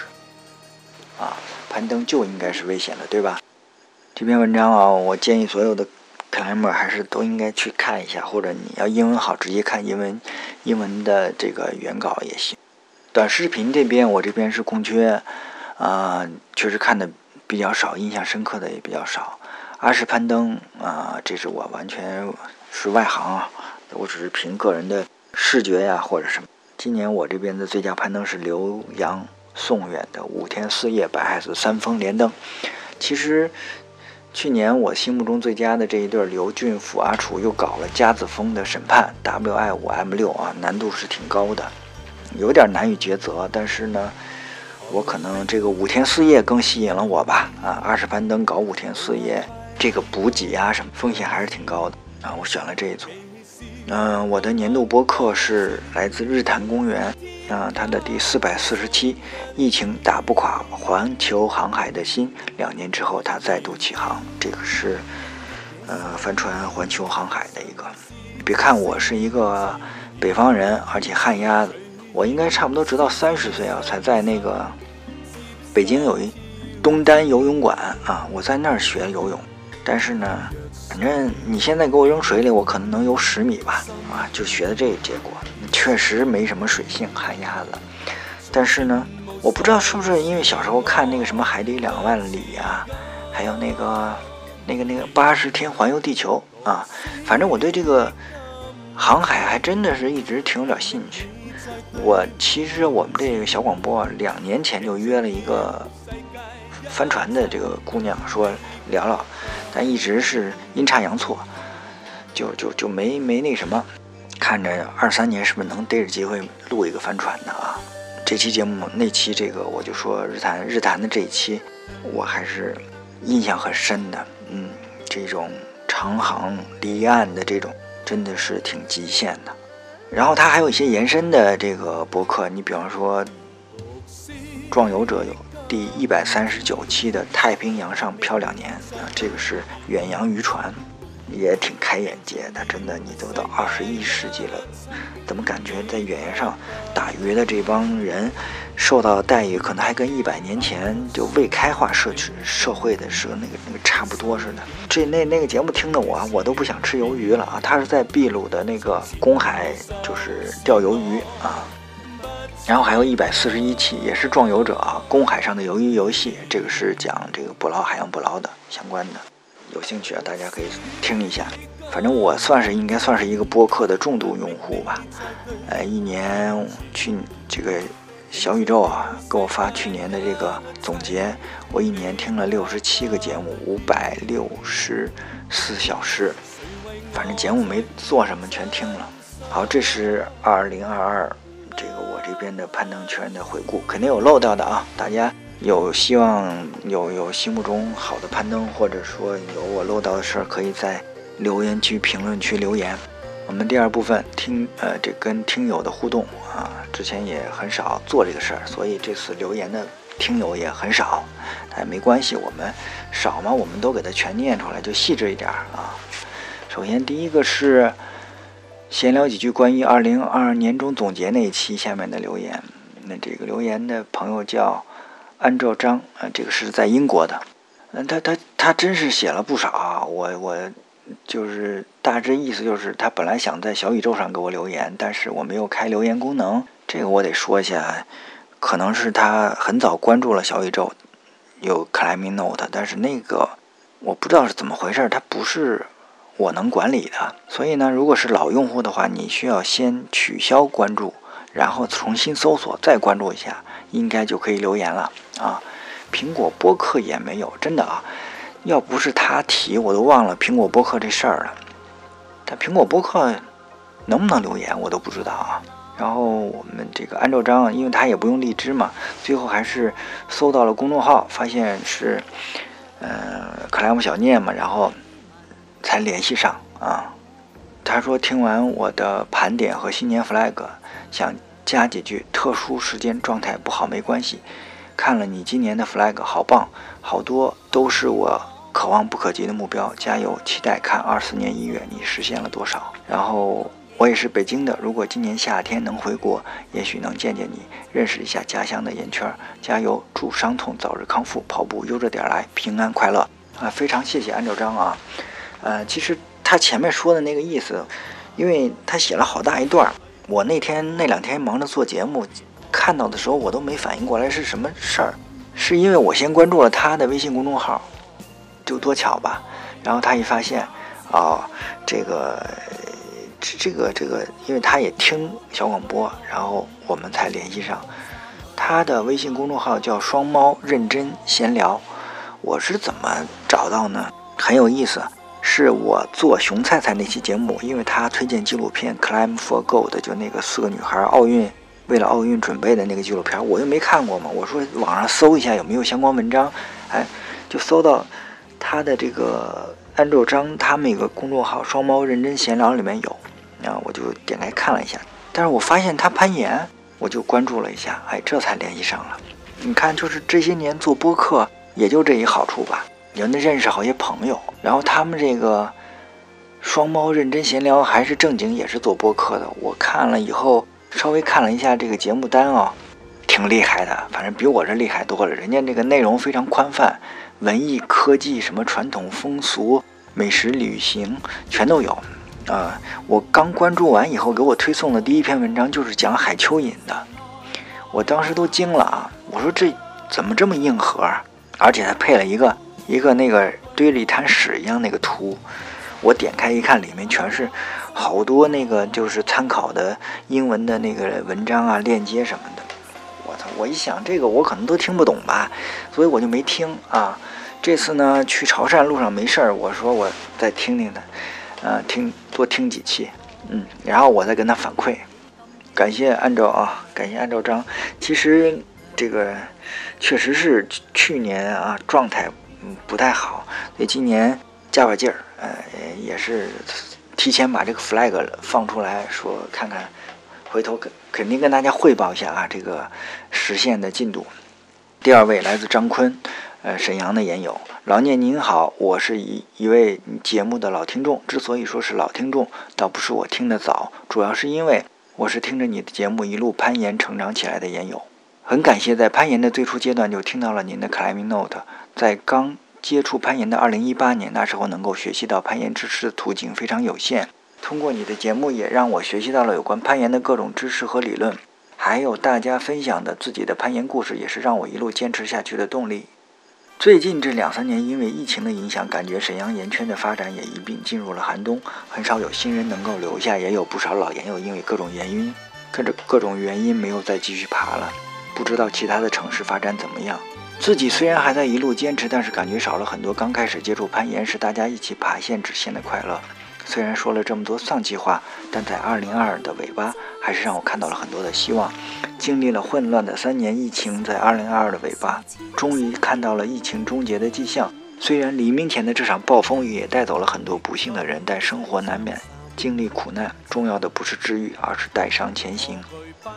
啊，攀登就应该是危险的，对吧？这篇文章啊，我建议所有的 climber 还是都应该去看一下，或者你要英文好，直接看英文英文的这个原稿也行。短视频这边我这边是空缺，啊，确实看的比较少，印象深刻的也比较少。阿式攀登啊，这是我完全是外行啊，我只是凭个人的视觉呀或者什么。今年我这边的最佳攀登是刘洋宋远的五天四夜白海子三峰连登。其实去年我心目中最佳的这一对刘俊甫阿楚又搞了夹子峰的审判 WI 五 M 六啊，难度是挺高的。有点难以抉择，但是呢，我可能这个五天四夜更吸引了我吧。啊，二十攀登搞五天四夜，这个补给啊什么风险还是挺高的啊。我选了这一组。嗯，我的年度播客是来自日坛公园，啊，它的第四百四十七，疫情打不垮环球航海的心，两年之后它再度起航。这个是呃帆船环球航海的一个。别看我是一个北方人，而且旱鸭子。我应该差不多直到三十岁啊，才在那个北京有一东单游泳馆啊，我在那儿学游泳。但是呢，反正你现在给我扔水里，我可能能游十米吧，啊，就学的这个结果，确实没什么水性，旱鸭子。但是呢，我不知道是不是因为小时候看那个什么《海底两万里》呀，还有那个那个那个八十天环游地球啊，反正我对这个航海还真的是一直挺有点兴趣。我其实我们这个小广播两年前就约了一个帆船的这个姑娘说聊聊，但一直是阴差阳错，就就就没没那什么。看着二三年是不是能逮着机会录一个帆船的啊？这期节目那期这个我就说日坛日坛的这一期，我还是印象很深的。嗯，这种长航离岸的这种真的是挺极限的。然后它还有一些延伸的这个博客，你比方说《壮游者》有第一百三十九期的《太平洋上漂两年》啊，这个是远洋渔船，也挺开眼界的。真的，你都到二十一世纪了，怎么感觉在远洋上打鱼的这帮人？受到的待遇可能还跟一百年前就未开化社区社会的时候那个那个差不多似的。这那那个节目听的我我都不想吃鱿鱼了啊！他是在秘鲁的那个公海，就是钓鱿鱼啊。然后还有一百四十一期也是壮游者啊，公海上的鱿鱼游戏，这个是讲这个捕捞海洋捕捞的相关的。有兴趣啊，大家可以听一下。反正我算是应该算是一个播客的重度用户吧。呃，一年去这个。小宇宙啊，给我发去年的这个总结，我一年听了六十七个节目，五百六十四小时，反正节目没做什么，全听了。好，这是二零二二，这边的攀登圈的回顾，肯定有漏掉的啊。大家有希望有有心目中好的攀登，或者说有我漏到的事儿，可以在留言区评论区留言。我们第二部分听呃，这跟听友的互动啊，之前也很少做这个事儿，所以这次留言的听友也很少，哎，没关系，我们少嘛，我们都给它全念出来，就细致一点啊。首先第一个是闲聊几句关于二零二二年终总结那一期下面的留言，那这个留言的朋友叫安照章啊，这个是在英国的，嗯，他他他真是写了不少啊，我我。就是大致意思就是，他本来想在小宇宙上给我留言，但是我没有开留言功能。这个我得说一下，可能是他很早关注了小宇宙，有 Climbing Note，但是那个我不知道是怎么回事，它不是我能管理的。所以呢，如果是老用户的话，你需要先取消关注，然后重新搜索再关注一下，应该就可以留言了啊。苹果播客也没有，真的啊。要不是他提，我都忘了苹果播客这事儿了。但苹果播客能不能留言，我都不知道啊。然后我们这个安照章，因为他也不用荔枝嘛，最后还是搜到了公众号，发现是呃克莱姆小念嘛，然后才联系上啊。他说听完我的盘点和新年 flag，想加几句：特殊时间状态不好没关系。看了你今年的 flag，好棒，好多都是我可望不可及的目标，加油！期待看二四年一月你实现了多少。然后我也是北京的，如果今年夏天能回国，也许能见见你，认识一下家乡的烟圈。加油，祝伤痛早日康复，跑步悠着点来，平安快乐啊！非常谢谢安兆章啊，呃，其实他前面说的那个意思，因为他写了好大一段，我那天那两天忙着做节目，看到的时候我都没反应过来是什么事儿，是因为我先关注了他的微信公众号，就多巧吧，然后他一发现。哦，这个，这个这个，因为他也听小广播，然后我们才联系上。他的微信公众号叫“双猫认真闲聊”，我是怎么找到呢？很有意思，是我做熊菜菜那期节目，因为他推荐纪录片《Climb for Gold》，就那个四个女孩奥运为了奥运准备的那个纪录片，我又没看过嘛。我说网上搜一下有没有相关文章，哎，就搜到他的这个。安卓章他们一个公众号“双猫认真闲聊”里面有，然后我就点开看了一下，但是我发现他攀岩，我就关注了一下，哎，这才联系上了。你看，就是这些年做播客，也就这一好处吧，人家认识好些朋友。然后他们这个“双猫认真闲聊”还是正经，也是做播客的。我看了以后，稍微看了一下这个节目单啊，挺厉害的，反正比我这厉害多了。人家这个内容非常宽泛。文艺、科技，什么传统风俗、美食、旅行，全都有。啊，我刚关注完以后，给我推送的第一篇文章就是讲海蚯蚓的，我当时都惊了啊！我说这怎么这么硬核？而且还配了一个一个那个堆了一滩屎一样那个图。我点开一看，里面全是好多那个就是参考的英文的那个文章啊、链接什么的。我操！我一想这个我可能都听不懂吧，所以我就没听啊。这次呢，去潮汕路上没事儿，我说我再听听他，呃，听多听几期，嗯，然后我再跟他反馈。感谢按照啊，感谢按照章。其实这个确实是去年啊状态嗯不太好，所以今年加把劲儿，呃，也是提前把这个 flag 放出来说，看看回头肯肯定跟大家汇报一下啊这个实现的进度。第二位来自张坤。呃，沈阳的研友老聂您好，我是一一位节目的老听众。之所以说是老听众，倒不是我听得早，主要是因为我是听着你的节目一路攀岩成长起来的研友。很感谢在攀岩的最初阶段就听到了您的 Climbing Note，在刚接触攀岩的2018年，那时候能够学习到攀岩知识的途径非常有限。通过你的节目，也让我学习到了有关攀岩的各种知识和理论，还有大家分享的自己的攀岩故事，也是让我一路坚持下去的动力。最近这两三年，因为疫情的影响，感觉沈阳岩圈的发展也一并进入了寒冬，很少有新人能够留下，也有不少老岩友因为各种原因，跟着各种原因没有再继续爬了。不知道其他的城市发展怎么样？自己虽然还在一路坚持，但是感觉少了很多刚开始接触攀岩时大家一起爬线直线的快乐。虽然说了这么多丧气话，但在二零二的尾巴，还是让我看到了很多的希望。经历了混乱的三年疫情，在二零二二的尾巴，终于看到了疫情终结的迹象。虽然黎明前的这场暴风雨也带走了很多不幸的人，但生活难免经历苦难。重要的不是治愈，而是带伤前行。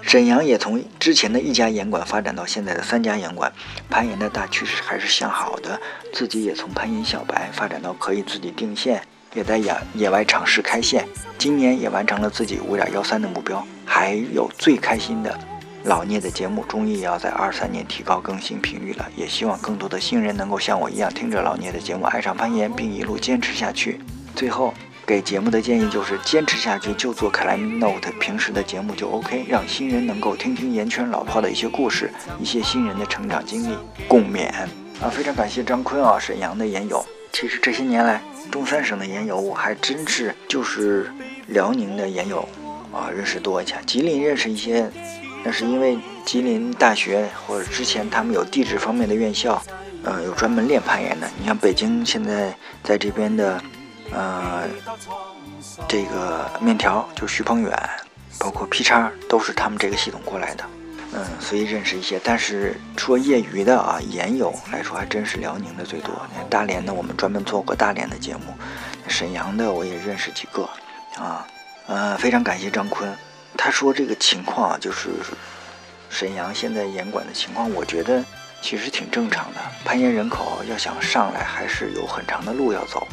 沈阳也从之前的一家严馆发展到现在的三家严馆，攀岩的大趋势还是向好的。自己也从攀岩小白发展到可以自己定线。也在野野外尝试开线，今年也完成了自己五点幺三的目标。还有最开心的，老聂的节目终于也要在二三年提高更新频率了。也希望更多的新人能够像我一样听着老聂的节目爱上攀岩，并一路坚持下去。最后给节目的建议就是坚持下去就做克莱米 Note，平时的节目就 OK，让新人能够听听岩圈老炮的一些故事，一些新人的成长经历，共勉啊！非常感谢张坤啊，沈阳的岩友。其实这些年来。东三省的研友，我还真是就是辽宁的研友啊，认识多一些。吉林认识一些，那是因为吉林大学或者之前他们有地质方面的院校，呃，有专门练攀岩的。你像北京现在在这边的，呃，这个面条就徐鹏远，包括 P 叉都是他们这个系统过来的。嗯，所以认识一些，但是说业余的啊，研友来说，还真是辽宁的最多。大连的，我们专门做过大连的节目。沈阳的我也认识几个，啊，呃，非常感谢张坤，他说这个情况就是沈阳现在严管的情况，我觉得其实挺正常的。攀岩人口要想上来，还是有很长的路要走，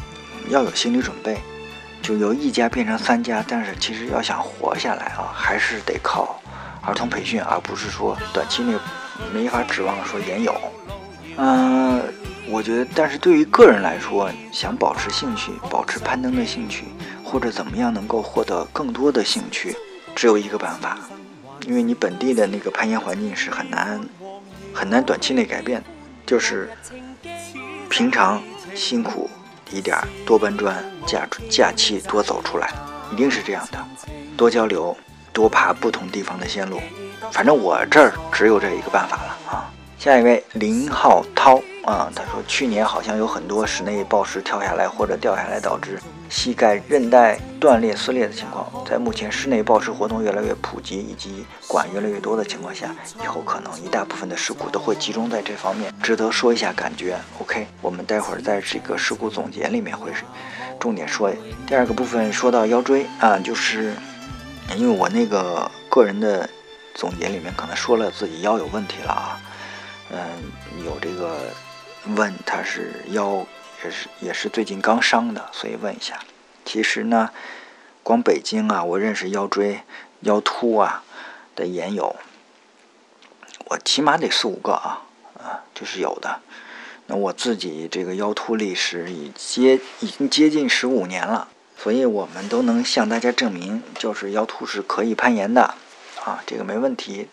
要有心理准备。就由一家变成三家，但是其实要想活下来啊，还是得靠儿童培训，而不是说短期内没法指望说研有。嗯，我觉得，但是对于个人来说，想保持兴趣，保持攀登的兴趣，或者怎么样能够获得更多的兴趣，只有一个办法，因为你本地的那个攀岩环境是很难很难短期内改变，就是平常辛苦一点，多搬砖，假假期多走出来，一定是这样的，多交流，多爬不同地方的线路，反正我这儿只有这一个办法了啊。下一位林浩涛。啊，他说去年好像有很多室内抱石跳下来或者掉下来导致膝盖韧带断裂撕裂的情况，在目前室内抱石活动越来越普及以及管越来越多的情况下，以后可能一大部分的事故都会集中在这方面，值得说一下感觉。OK，我们待会儿在这个事故总结里面会重点说。第二个部分说到腰椎啊，就是因为我那个个人的总结里面可能说了自己腰有问题了啊。嗯，有这个问他是腰也是也是最近刚伤的，所以问一下。其实呢，光北京啊，我认识腰椎、腰突啊的研友，我起码得四五个啊啊，就是有的。那我自己这个腰突历史已接已经接近十五年了，所以我们都能向大家证明，就是腰突是可以攀岩的啊，这个没问题。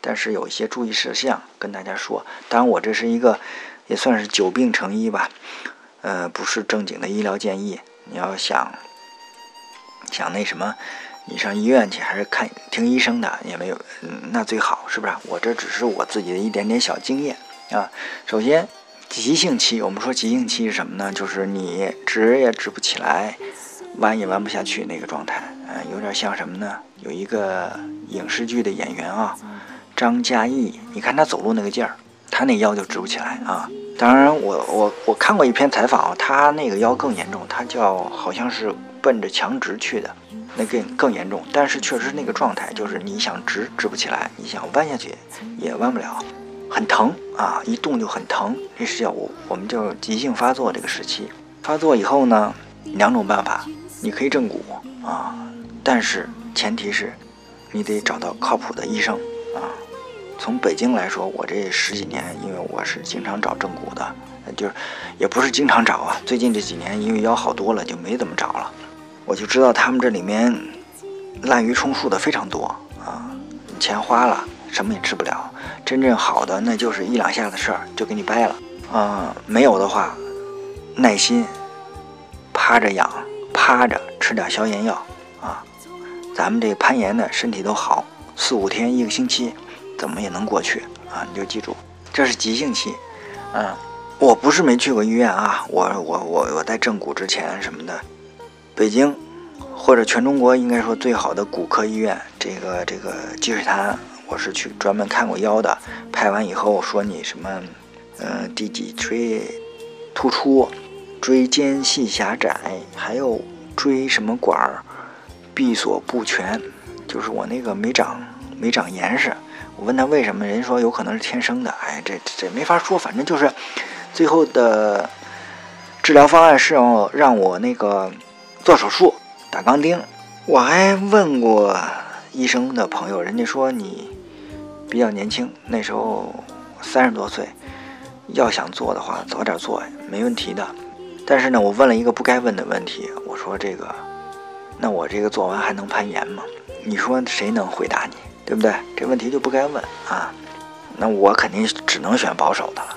但是有一些注意事项跟大家说，当然我这是一个也算是久病成医吧，呃，不是正经的医疗建议。你要想想那什么，你上医院去还是看听医生的也没有，嗯，那最好是不是？我这只是我自己的一点点小经验啊。首先，急性期，我们说急性期是什么呢？就是你直也直不起来，弯也弯不下去那个状态，嗯，有点像什么呢？有一个影视剧的演员啊。张嘉译，你看他走路那个劲儿，他那腰就直不起来啊。当然，我我我看过一篇采访，他那个腰更严重，他叫好像是奔着墙直去的，那更更严重。但是确实那个状态就是你想直直不起来，你想弯下去也弯不了，很疼啊，一动就很疼。这是叫我我们叫急性发作这个时期。发作以后呢，两种办法，你可以正骨啊，但是前提是你得找到靠谱的医生啊。从北京来说，我这十几年，因为我是经常找正骨的，就是也不是经常找啊。最近这几年，因为腰好多了，就没怎么找了。我就知道他们这里面滥竽充数的非常多啊，钱花了什么也治不了。真正好的，那就是一两下的事儿就给你掰了啊。没有的话，耐心趴着养，趴着吃点消炎药啊。咱们这攀岩的身体都好，四五天一个星期。怎么也能过去啊！你就记住，这是急性期。嗯，我不是没去过医院啊，我我我我在正骨之前什么的，北京或者全中国应该说最好的骨科医院，这个这个积水潭，我是去专门看过腰的。拍完以后说你什么，呃，第几椎突出，椎间隙狭窄，还有椎什么管儿闭锁不全，就是我那个没长没长严实。我问他为什么，人说有可能是天生的。哎，这这没法说，反正就是最后的治疗方案是要让我那个做手术打钢钉。我还问过医生的朋友，人家说你比较年轻，那时候三十多岁，要想做的话早点做没问题的。但是呢，我问了一个不该问的问题，我说这个，那我这个做完还能攀岩吗？你说谁能回答你？对不对？这问题就不该问啊。那我肯定只能选保守的了。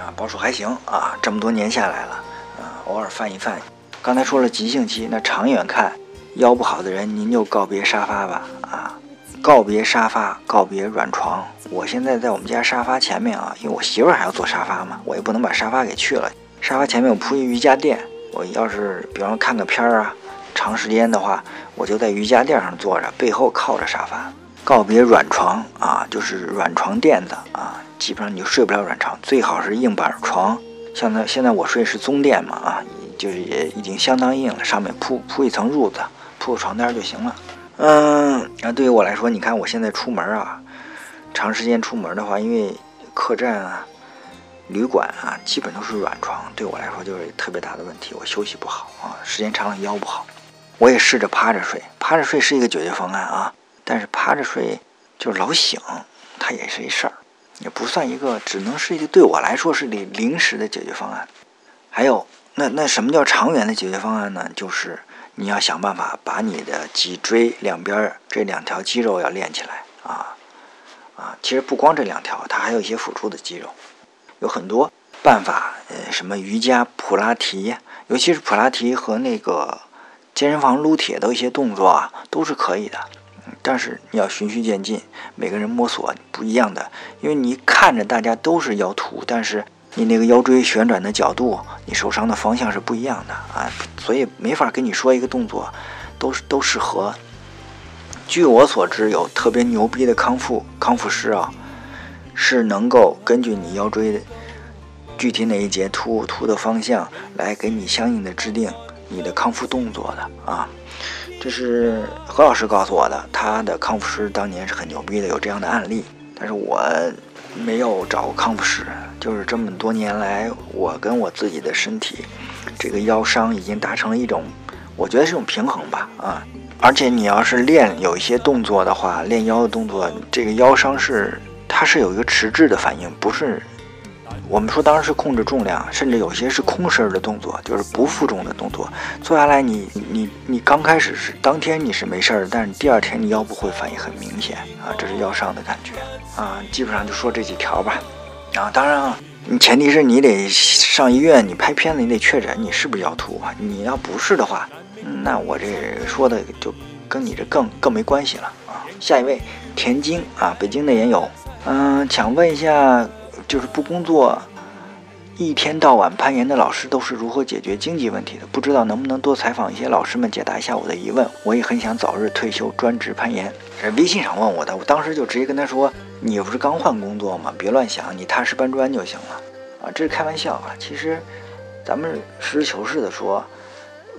啊，保守还行啊，这么多年下来了，啊，偶尔犯一犯。刚才说了急性期，那长远看，腰不好的人，您就告别沙发吧。啊，告别沙发，告别软床。我现在在我们家沙发前面啊，因为我媳妇还要坐沙发嘛，我也不能把沙发给去了。沙发前面我铺一瑜伽垫，我要是比方看个片儿啊。长时间的话，我就在瑜伽垫上坐着，背后靠着沙发，告别软床啊，就是软床垫子啊，基本上你就睡不了软床，最好是硬板床。像那现在我睡是棕垫嘛啊，就是也已经相当硬了，上面铺铺一层褥子，铺个床单就行了。嗯，那对于我来说，你看我现在出门啊，长时间出门的话，因为客栈啊，旅馆啊，基本都是软床，对我来说就是特别大的问题。我休息不好啊，时间长了腰不好。我也试着趴着睡，趴着睡是一个解决方案啊，但是趴着睡就是老醒，它也是一事儿，也不算一个，只能是一个对我来说是临临时的解决方案。还有，那那什么叫长远的解决方案呢？就是你要想办法把你的脊椎两边这两条肌肉要练起来啊啊！其实不光这两条，它还有一些辅助的肌肉，有很多办法，呃，什么瑜伽、普拉提，尤其是普拉提和那个。健身房撸铁的一些动作啊，都是可以的，但是你要循序渐进，每个人摸索不一样的，因为你看着大家都是腰突，但是你那个腰椎旋转的角度，你受伤的方向是不一样的啊，所以没法跟你说一个动作都是都适合。据我所知，有特别牛逼的康复康复师啊，是能够根据你腰椎的具体哪一节突突的方向来给你相应的制定。你的康复动作的啊，这是何老师告诉我的。他的康复师当年是很牛逼的，有这样的案例。但是我没有找过康复师，就是这么多年来，我跟我自己的身体，这个腰伤已经达成了一种，我觉得是一种平衡吧啊。而且你要是练有一些动作的话，练腰的动作，这个腰伤是它是有一个迟滞的反应，不是。我们说当然是控制重量，甚至有些是空身的动作，就是不负重的动作。做下来，你你你刚开始是当天你是没事儿，但是第二天你腰部会反应很明显啊，这是腰伤的感觉啊。基本上就说这几条吧。啊，当然啊，你前提是你得上医院，你拍片子你得确诊你是不是腰突啊。你要不是的话，那我这说的就跟你这更更没关系了啊。下一位田京啊，北京的也有，嗯，想问一下。就是不工作，一天到晚攀岩的老师都是如何解决经济问题的？不知道能不能多采访一些老师们，解答一下我的疑问。我也很想早日退休，专职攀岩。这微信上问我的，我当时就直接跟他说：“你不是刚换工作吗？别乱想，你踏实搬砖就行了。”啊，这是开玩笑啊。其实，咱们实事求是的说，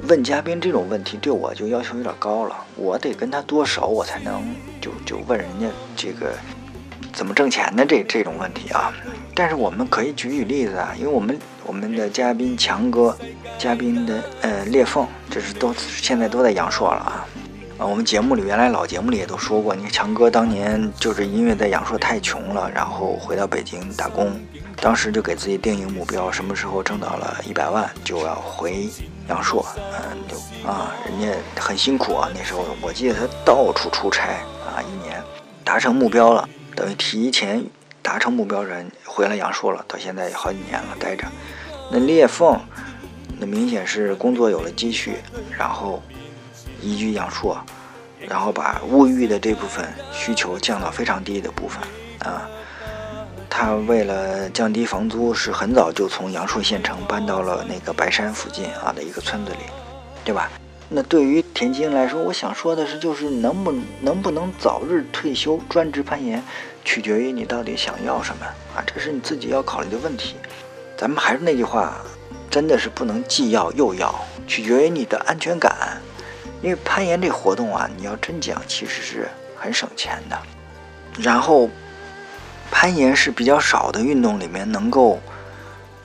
问嘉宾这种问题对我就要求有点高了。我得跟他多熟，我才能就就问人家这个。怎么挣钱的这这种问题啊？但是我们可以举举例子啊，因为我们我们的嘉宾强哥，嘉宾的呃裂缝，这是都现在都在阳朔了啊啊！我们节目里原来老节目里也都说过，你强哥当年就是因为在阳朔太穷了，然后回到北京打工，当时就给自己定一个目标，什么时候挣到了一百万就要回阳朔，嗯，就啊，人家很辛苦啊，那时候我记得他到处出差啊，一年达成目标了。等于提前达成目标人回来阳朔了，到现在好几年了待着。那裂缝，那明显是工作有了积蓄，然后移居阳朔，然后把物欲的这部分需求降到非常低的部分啊。他为了降低房租，是很早就从阳朔县城搬到了那个白山附近啊的一个村子里，对吧？那对于田青来说，我想说的是，就是能不能不能早日退休，专职攀岩。取决于你到底想要什么啊，这是你自己要考虑的问题。咱们还是那句话，真的是不能既要又要，取决于你的安全感。因为攀岩这活动啊，你要真讲，其实是很省钱的。然后，攀岩是比较少的运动里面能够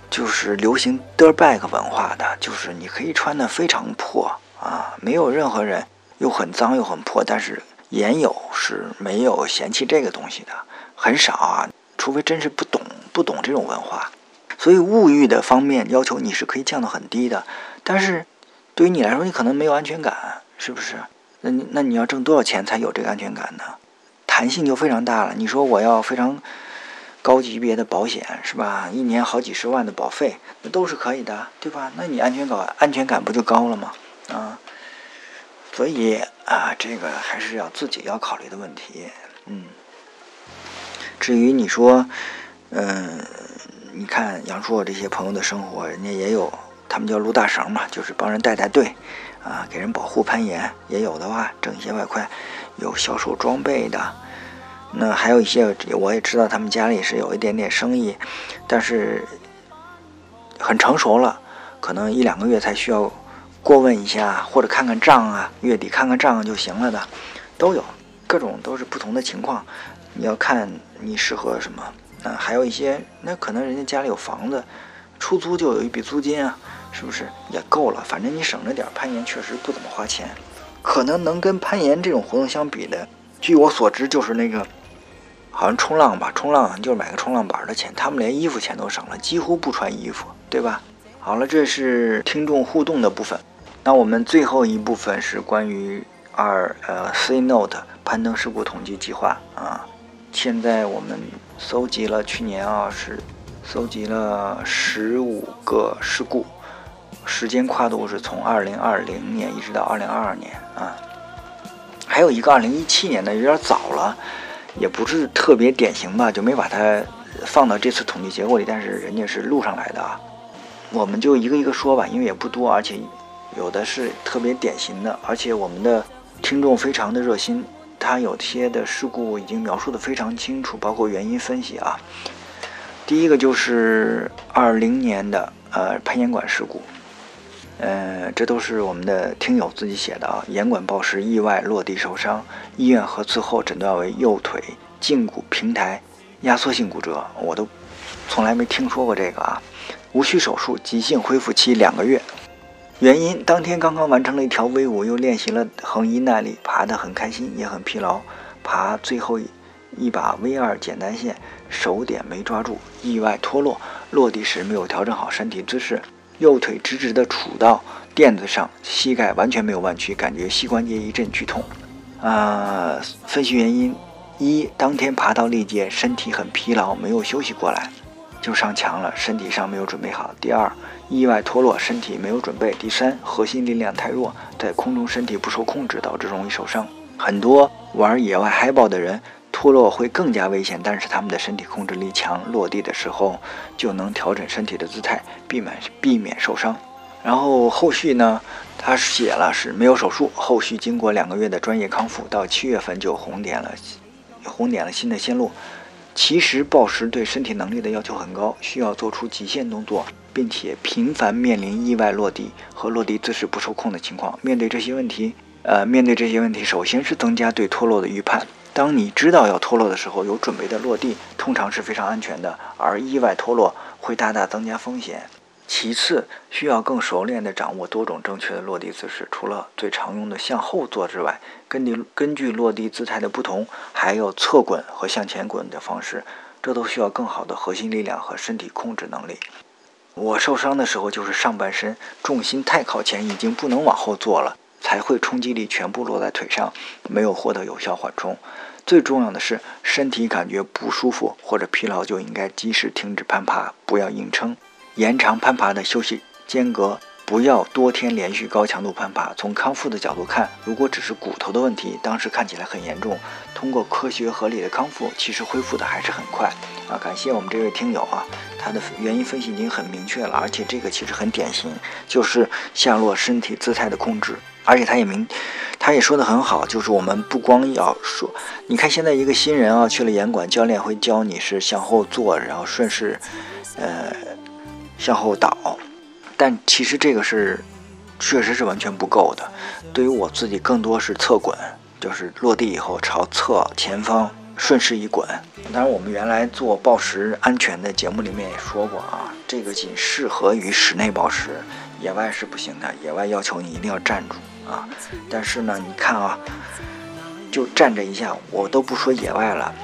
就是流行 dirt bag 文化的，就是你可以穿的非常破啊，没有任何人又很脏又很破，但是。岩友是没有嫌弃这个东西的，很少啊，除非真是不懂不懂这种文化。所以物欲的方面要求你是可以降到很低的，但是对于你来说，你可能没有安全感，是不是？那你那你要挣多少钱才有这个安全感呢？弹性就非常大了。你说我要非常高级别的保险是吧？一年好几十万的保费，那都是可以的，对吧？那你安全感安全感不就高了吗？啊？所以啊，这个还是要自己要考虑的问题。嗯，至于你说，嗯，你看杨硕这些朋友的生活，人家也有，他们叫撸大绳嘛，就是帮人带带队，啊，给人保护攀岩，也有的话挣一些外快，有销售装备的。那还有一些，我也知道他们家里是有一点点生意，但是很成熟了，可能一两个月才需要。过问一下，或者看看账啊，月底看看账就行了的，都有，各种都是不同的情况，你要看你适合什么那还有一些，那可能人家家里有房子，出租就有一笔租金啊，是不是也够了？反正你省着点，攀岩确实不怎么花钱。可能能跟攀岩这种活动相比的，据我所知就是那个，好像冲浪吧，冲浪就是买个冲浪板的钱，他们连衣服钱都省了，几乎不穿衣服，对吧？好了，这是听众互动的部分。那我们最后一部分是关于二呃 C Note 攀登事故统计计划啊。现在我们搜集了去年啊是搜集了十五个事故，时间跨度是从二零二零年一直到二零二二年啊。还有一个二零一七年的有点早了，也不是特别典型吧，就没把它放到这次统计结果里。但是人家是录上来的啊。我们就一个一个说吧，因为也不多，而且有的是特别典型的，而且我们的听众非常的热心，他有些的事故已经描述的非常清楚，包括原因分析啊。第一个就是二零年的呃攀岩馆事故，呃，这都是我们的听友自己写的啊。岩馆报时意外落地受伤，医院核磁后诊断为右腿胫骨平台压缩性骨折，我都从来没听说过这个啊。无需手术，急性恢复期两个月。原因：当天刚刚完成了一条 V 五，又练习了横移耐力，爬得很开心，也很疲劳。爬最后一一把 V 二简单线，手点没抓住，意外脱落。落地时没有调整好身体姿势，右腿直直地杵到垫子上，膝盖完全没有弯曲，感觉膝关节一阵剧痛。啊，分析原因：一，当天爬到历届，身体很疲劳，没有休息过来。就上墙了，身体上没有准备好。第二，意外脱落，身体没有准备。第三，核心力量太弱，在空中身体不受控制，导致容易受伤。很多玩野外嗨爆的人脱落会更加危险，但是他们的身体控制力强，落地的时候就能调整身体的姿态，避免避免受伤。然后后续呢，他写了是没有手术，后续经过两个月的专业康复，到七月份就红点了，红点了新的线路。其实暴食对身体能力的要求很高，需要做出极限动作，并且频繁面临意外落地和落地姿势不受控的情况。面对这些问题，呃，面对这些问题，首先是增加对脱落的预判。当你知道要脱落的时候，有准备的落地通常是非常安全的，而意外脱落会大大增加风险。其次，需要更熟练地掌握多种正确的落地姿势。除了最常用的向后坐之外，根据根据落地姿态的不同，还有侧滚和向前滚的方式，这都需要更好的核心力量和身体控制能力。我受伤的时候，就是上半身重心太靠前，已经不能往后坐了，才会冲击力全部落在腿上，没有获得有效缓冲。最重要的是，身体感觉不舒服或者疲劳，就应该及时停止攀爬，不要硬撑。延长攀爬的休息间隔，不要多天连续高强度攀爬。从康复的角度看，如果只是骨头的问题，当时看起来很严重。通过科学合理的康复，其实恢复的还是很快啊！感谢我们这位听友啊，他的原因分析已经很明确了，而且这个其实很典型，就是下落身体姿态的控制。而且他也明，他也说的很好，就是我们不光要说，你看现在一个新人啊去了严管，教练会教你是向后坐，然后顺势，呃。向后倒，但其实这个是，确实是完全不够的。对于我自己，更多是侧滚，就是落地以后朝侧前方顺势一滚。当然，我们原来做报时安全的节目里面也说过啊，这个仅适合于室内报时，野外是不行的。野外要求你一定要站住啊。但是呢，你看啊，就站着一下，我都不说野外了。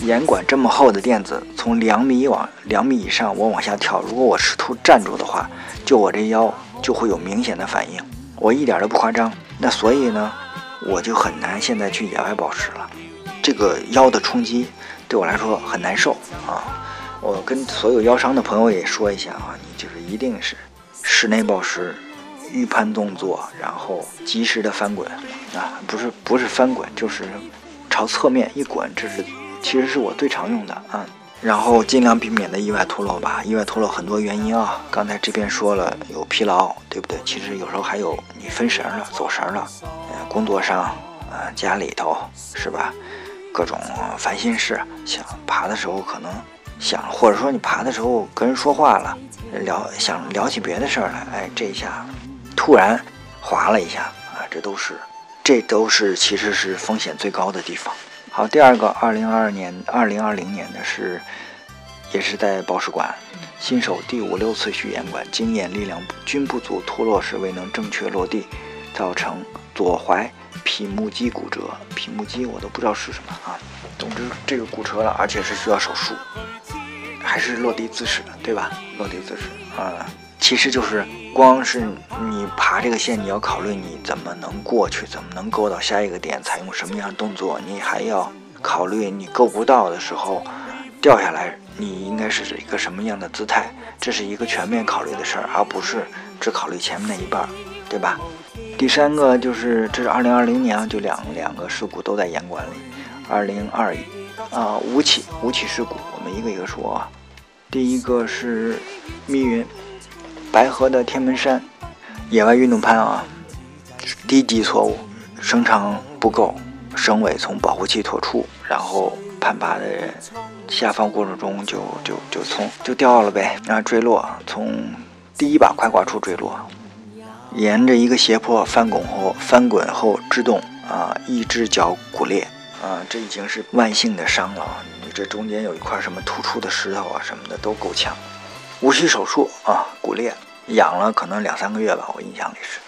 严管这么厚的垫子，从两米往两米以上，我往下跳。如果我试图站住的话，就我这腰就会有明显的反应。我一点都不夸张。那所以呢，我就很难现在去野外报时了。这个腰的冲击对我来说很难受啊。我跟所有腰伤的朋友也说一下啊，你就是一定是室内报时，预判动作，然后及时的翻滚啊，不是不是翻滚，就是朝侧面一滚，这是。其实是我最常用的啊，然后尽量避免的意外脱落吧。意外脱落很多原因啊，刚才这边说了有疲劳，对不对？其实有时候还有你分神了、走神了，呃，工作上，呃，家里头是吧？各种烦心事，想爬的时候可能想，或者说你爬的时候跟人说话了，聊想聊起别的事儿来，哎，这一下突然滑了一下啊，这都是，这都是其实是风险最高的地方。好，第二个，二零二二年、二零二零年的是也是在报使馆。新手第五六次去严管，经验力量均不足，脱落时未能正确落地，造成左踝脾目肌骨折。脾目肌我都不知道是什么啊，总之这个骨折了，而且是需要手术，还是落地姿势，对吧？落地姿势啊，其实就是光是你爬这个线，你要考虑你怎么能过去，怎么能够到下一个点，采用什么样的动作，你还要考虑你够不到的时候掉下来。你应该是一个什么样的姿态？这是一个全面考虑的事儿，而不是只考虑前面那一半儿，对吧？第三个就是，这是二零二零年，就两两个事故都在严管里。二零二一啊，五起五起事故，我们一个一个说啊。第一个是密云白河的天门山野外运动攀啊，低级错误，绳长不够，绳尾从保护器脱出，然后。攀爬的人下放过程中就就就从就掉了呗，然后坠落，从第一把快挂处坠落，沿着一个斜坡翻滚后翻滚后制动啊，一只脚骨裂啊，这已经是万幸的伤了。你这中间有一块什么突出的石头啊什么的都够呛，无需手术啊，骨裂养了可能两三个月吧，我印象里是。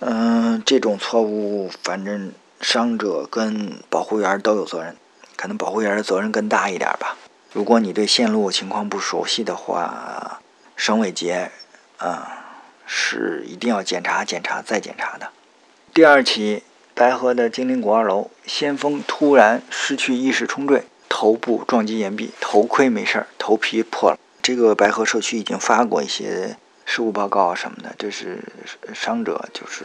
嗯，这种错误反正伤者跟保护员都有责任。可能保护员的责任更大一点吧。如果你对线路情况不熟悉的话，省尾结，啊，是一定要检查、检查再检查的。第二起，白河的金陵谷二楼，先锋突然失去意识冲坠，头部撞击岩壁，头盔没事儿，头皮破了。这个白河社区已经发过一些事故报告什么的，这是伤者就是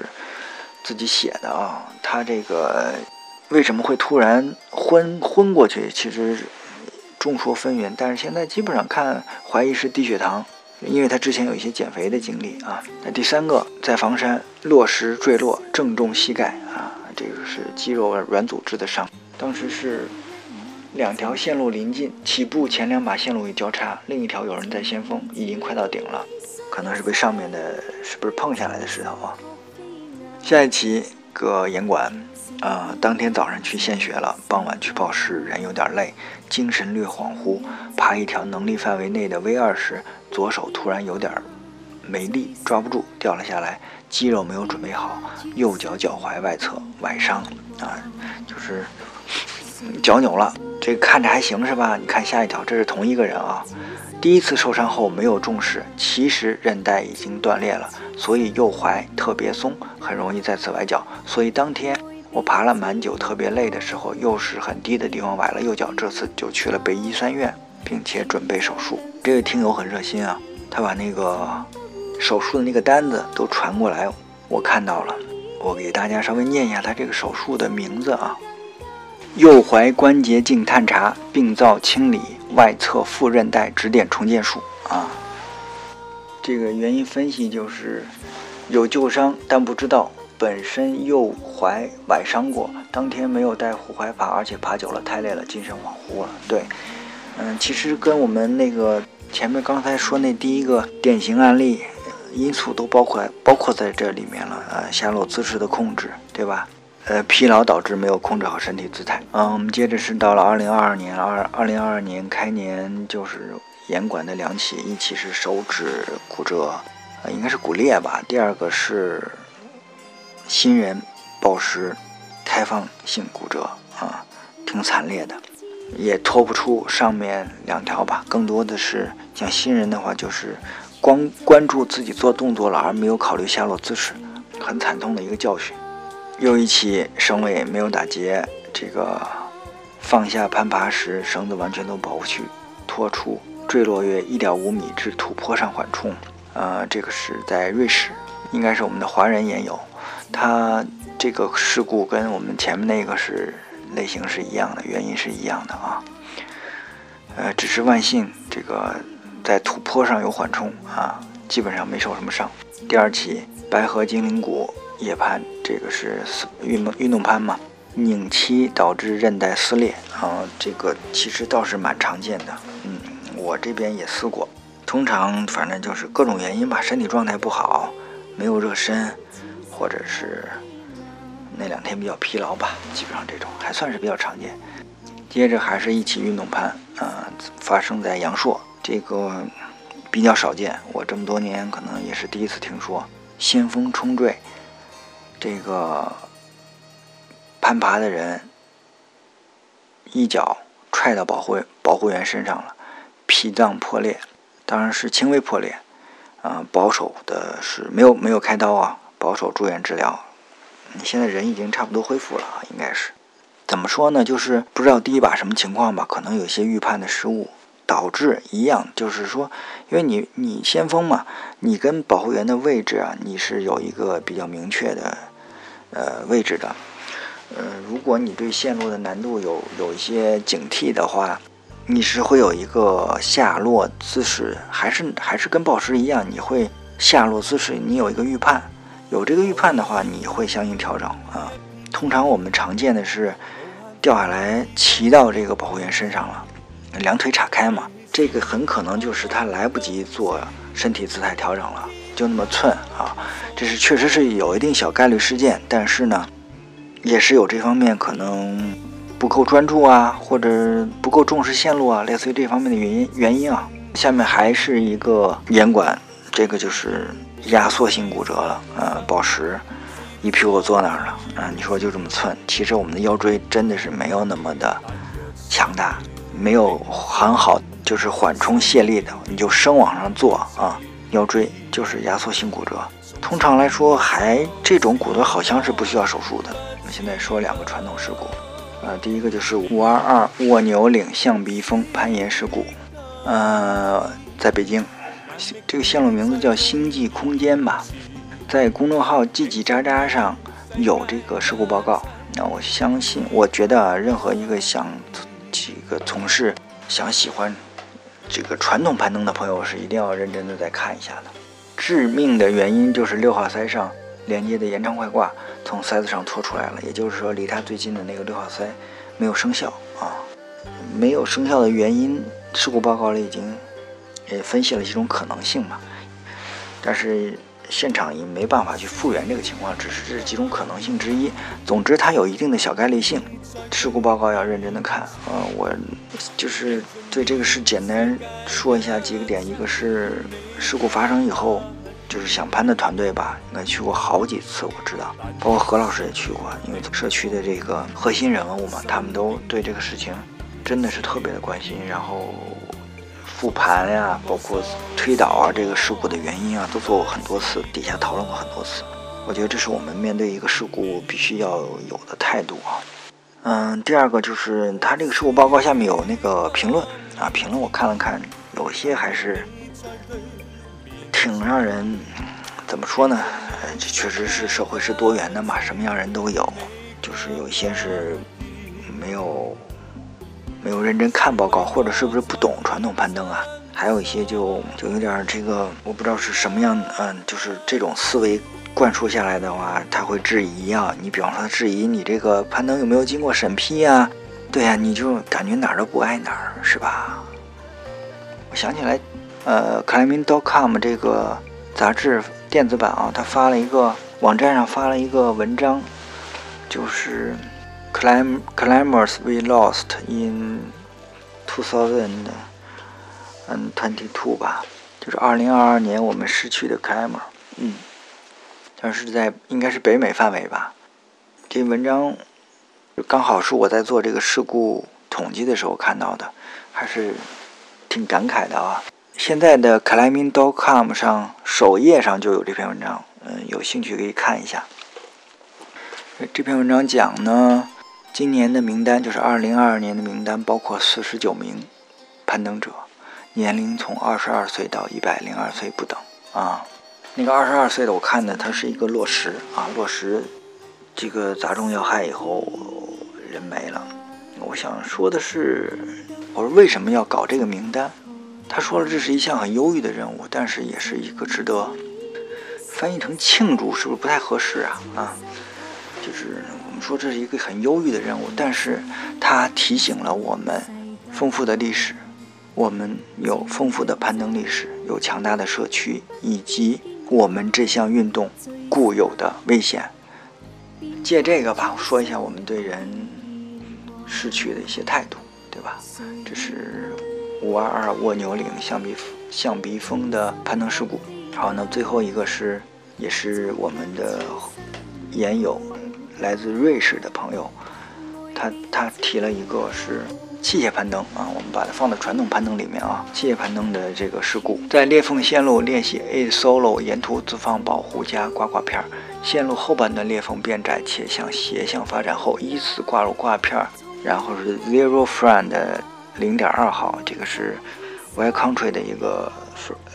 自己写的啊，他这个。为什么会突然昏昏过去？其实众说纷纭，但是现在基本上看怀疑是低血糖，因为他之前有一些减肥的经历啊。那第三个在房山落石坠落，正中膝盖啊，这个是肌肉软组织的伤。当时是两条线路临近，起步前两把线路有交叉，另一条有人在先锋，已经快到顶了，可能是被上面的是不是碰下来的石头啊？下一期个严管。呃，当天早上去献血了，傍晚去报时，人有点累，精神略恍惚。爬一条能力范围内的 V 二时，左手突然有点没力，抓不住，掉了下来，肌肉没有准备好，右脚脚踝外侧崴伤啊，就是脚扭了。这个看着还行是吧？你看下一条，这是同一个人啊。第一次受伤后没有重视，其实韧带已经断裂了，所以右踝特别松，很容易再次崴脚。所以当天。我爬了蛮久，特别累的时候，又是很低的地方崴了右脚，这次就去了北医三院，并且准备手术。这个听友很热心啊，他把那个手术的那个单子都传过来，我看到了，我给大家稍微念一下他这个手术的名字啊：右踝关节镜探查，病灶清理，外侧副韧带指点重建术啊。这个原因分析就是有旧伤，但不知道。本身右踝崴伤过，当天没有带护踝爬，而且爬久了太累了，精神恍惚了。对，嗯，其实跟我们那个前面刚才说那第一个典型案例因素都包括包括在这里面了。呃，下落姿势的控制，对吧？呃，疲劳导致没有控制好身体姿态。嗯，我们接着是到了二零二二年，二二零二二年开年就是严管的两起，一起是手指骨折，呃，应该是骨裂吧。第二个是。新人暴食，开放性骨折啊，挺惨烈的，也脱不出上面两条吧。更多的是像新人的话，就是光关注自己做动作了，而没有考虑下落姿势，很惨痛的一个教训。又一起绳尾没有打结，这个放下攀爬时绳子完全都保护去脱出，坠落约一点五米至土坡上缓冲。呃，这个是在瑞士，应该是我们的华人也有。他这个事故跟我们前面那个是类型是一样的，原因是一样的啊。呃，只是万幸这个在土坡上有缓冲啊，基本上没受什么伤。第二起白河精灵谷夜攀，这个是运动运动攀嘛，拧期导致韧带撕裂啊，这个其实倒是蛮常见的。嗯，我这边也撕过，通常反正就是各种原因吧，身体状态不好，没有热身。或者是那两天比较疲劳吧，基本上这种还算是比较常见。接着还是一起运动攀，啊，发生在阳朔，这个比较少见，我这么多年可能也是第一次听说先锋冲坠，这个攀爬的人一脚踹到保护保护员身上了，脾脏破裂，当然是轻微破裂，啊，保守的是没有没有开刀啊，保守住院治疗。你现在人已经差不多恢复了，应该是。怎么说呢？就是不知道第一把什么情况吧，可能有些预判的失误。导致一样，就是说，因为你你先锋嘛，你跟保护员的位置啊，你是有一个比较明确的呃位置的。呃，如果你对线路的难度有有一些警惕的话，你是会有一个下落姿势，还是还是跟暴食一样，你会下落姿势，你有一个预判，有这个预判的话，你会相应调整啊。通常我们常见的是掉下来骑到这个保护员身上了。两腿岔开嘛，这个很可能就是他来不及做身体姿态调整了，就那么寸啊，这是确实是有一定小概率事件，但是呢，也是有这方面可能不够专注啊，或者不够重视线路啊，类似于这方面的原因原因啊。下面还是一个严管，这个就是压缩性骨折了，呃，宝石一屁股坐那儿了，啊，你说就这么寸，其实我们的腰椎真的是没有那么的强大。没有很好，就是缓冲卸力的，你就生往上坐啊，腰椎就是压缩性骨折。通常来说，还这种骨折好像是不需要手术的。我们现在说两个传统事故，呃，第一个就是五二二卧牛岭象鼻峰攀岩事故，呃，在北京，这个线路名字叫星际空间吧，在公众号叽叽喳喳上有这个事故报告。那我相信，我觉得任何一个想。几个从事想喜欢这个传统攀登的朋友是一定要认真的再看一下的。致命的原因就是六号塞上连接的延长外挂从塞子上脱出来了，也就是说离它最近的那个六号塞没有生效啊。没有生效的原因，事故报告里已经也分析了几种可能性嘛，但是。现场也没办法去复原这个情况，只是这是几种可能性之一。总之，它有一定的小概率性。事故报告要认真的看。呃，我就是对这个事简单说一下几个点。一个是事故发生以后，就是想攀的团队吧，应该去过好几次，我知道，包括何老师也去过，因为社区的这个核心人物嘛，他们都对这个事情真的是特别的关心。然后。复盘呀，包括推导啊，这个事故的原因啊，都做过很多次，底下讨论过很多次。我觉得这是我们面对一个事故必须要有的态度啊。嗯，第二个就是他这个事故报告下面有那个评论啊，评论我看了看，有些还是挺让人怎么说呢？这确实是社会是多元的嘛，什么样人都有，就是有一些是没有。没有认真看报告，或者是不是不懂传统攀登啊？还有一些就就有点这个，我不知道是什么样，嗯，就是这种思维灌输下来的话，他会质疑啊。你比方说质疑你这个攀登有没有经过审批呀？对呀，你就感觉哪儿都不挨哪儿，是吧？我想起来，呃，climbing.com 这个杂志电子版啊，他发了一个网站上发了一个文章，就是。Climb climbers we lost in two thousand and twenty two 吧，就是二零二二年我们失去的 climber，嗯，但是在应该是北美范围吧。这文章刚好是我在做这个事故统计的时候看到的，还是挺感慨的啊。现在的 climbing.com 上首页上就有这篇文章，嗯，有兴趣可以看一下。这篇文章讲呢。今年的名单就是二零二二年的名单，包括四十九名攀登者，年龄从二十二岁到一百零二岁不等啊。那个二十二岁的，我看的他是一个落石啊，落石这个砸中要害以后人没了。我想说的是，我说为什么要搞这个名单？他说了，这是一项很忧郁的任务，但是也是一个值得翻译成庆祝，是不是不太合适啊？啊，就是。说这是一个很忧郁的任务，但是它提醒了我们丰富的历史，我们有丰富的攀登历史，有强大的社区，以及我们这项运动固有的危险。借这个吧，说一下我们对人逝去的一些态度，对吧？这是五二二蜗牛岭象鼻象鼻峰的攀登事故。好，那最后一个是，也是我们的研友，来自瑞士的朋友，他他提了一个是。器械攀登啊，我们把它放在传统攀登里面啊。器械攀登的这个事故，在裂缝线路练习 A solo，沿途自放保护加挂挂片，线路后半段裂缝变窄且向斜向发展后，依次挂入挂片，然后是 Zero Friend 零点二号，这个是 Y Country 的一个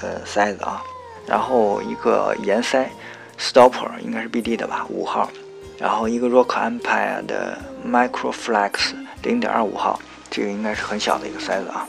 呃塞子啊，然后一个沿塞 Stopper 应该是 BD 的吧，五号，然后一个 Rock Empire 的 Microflex 零点二五号。这个应该是很小的一个塞子啊，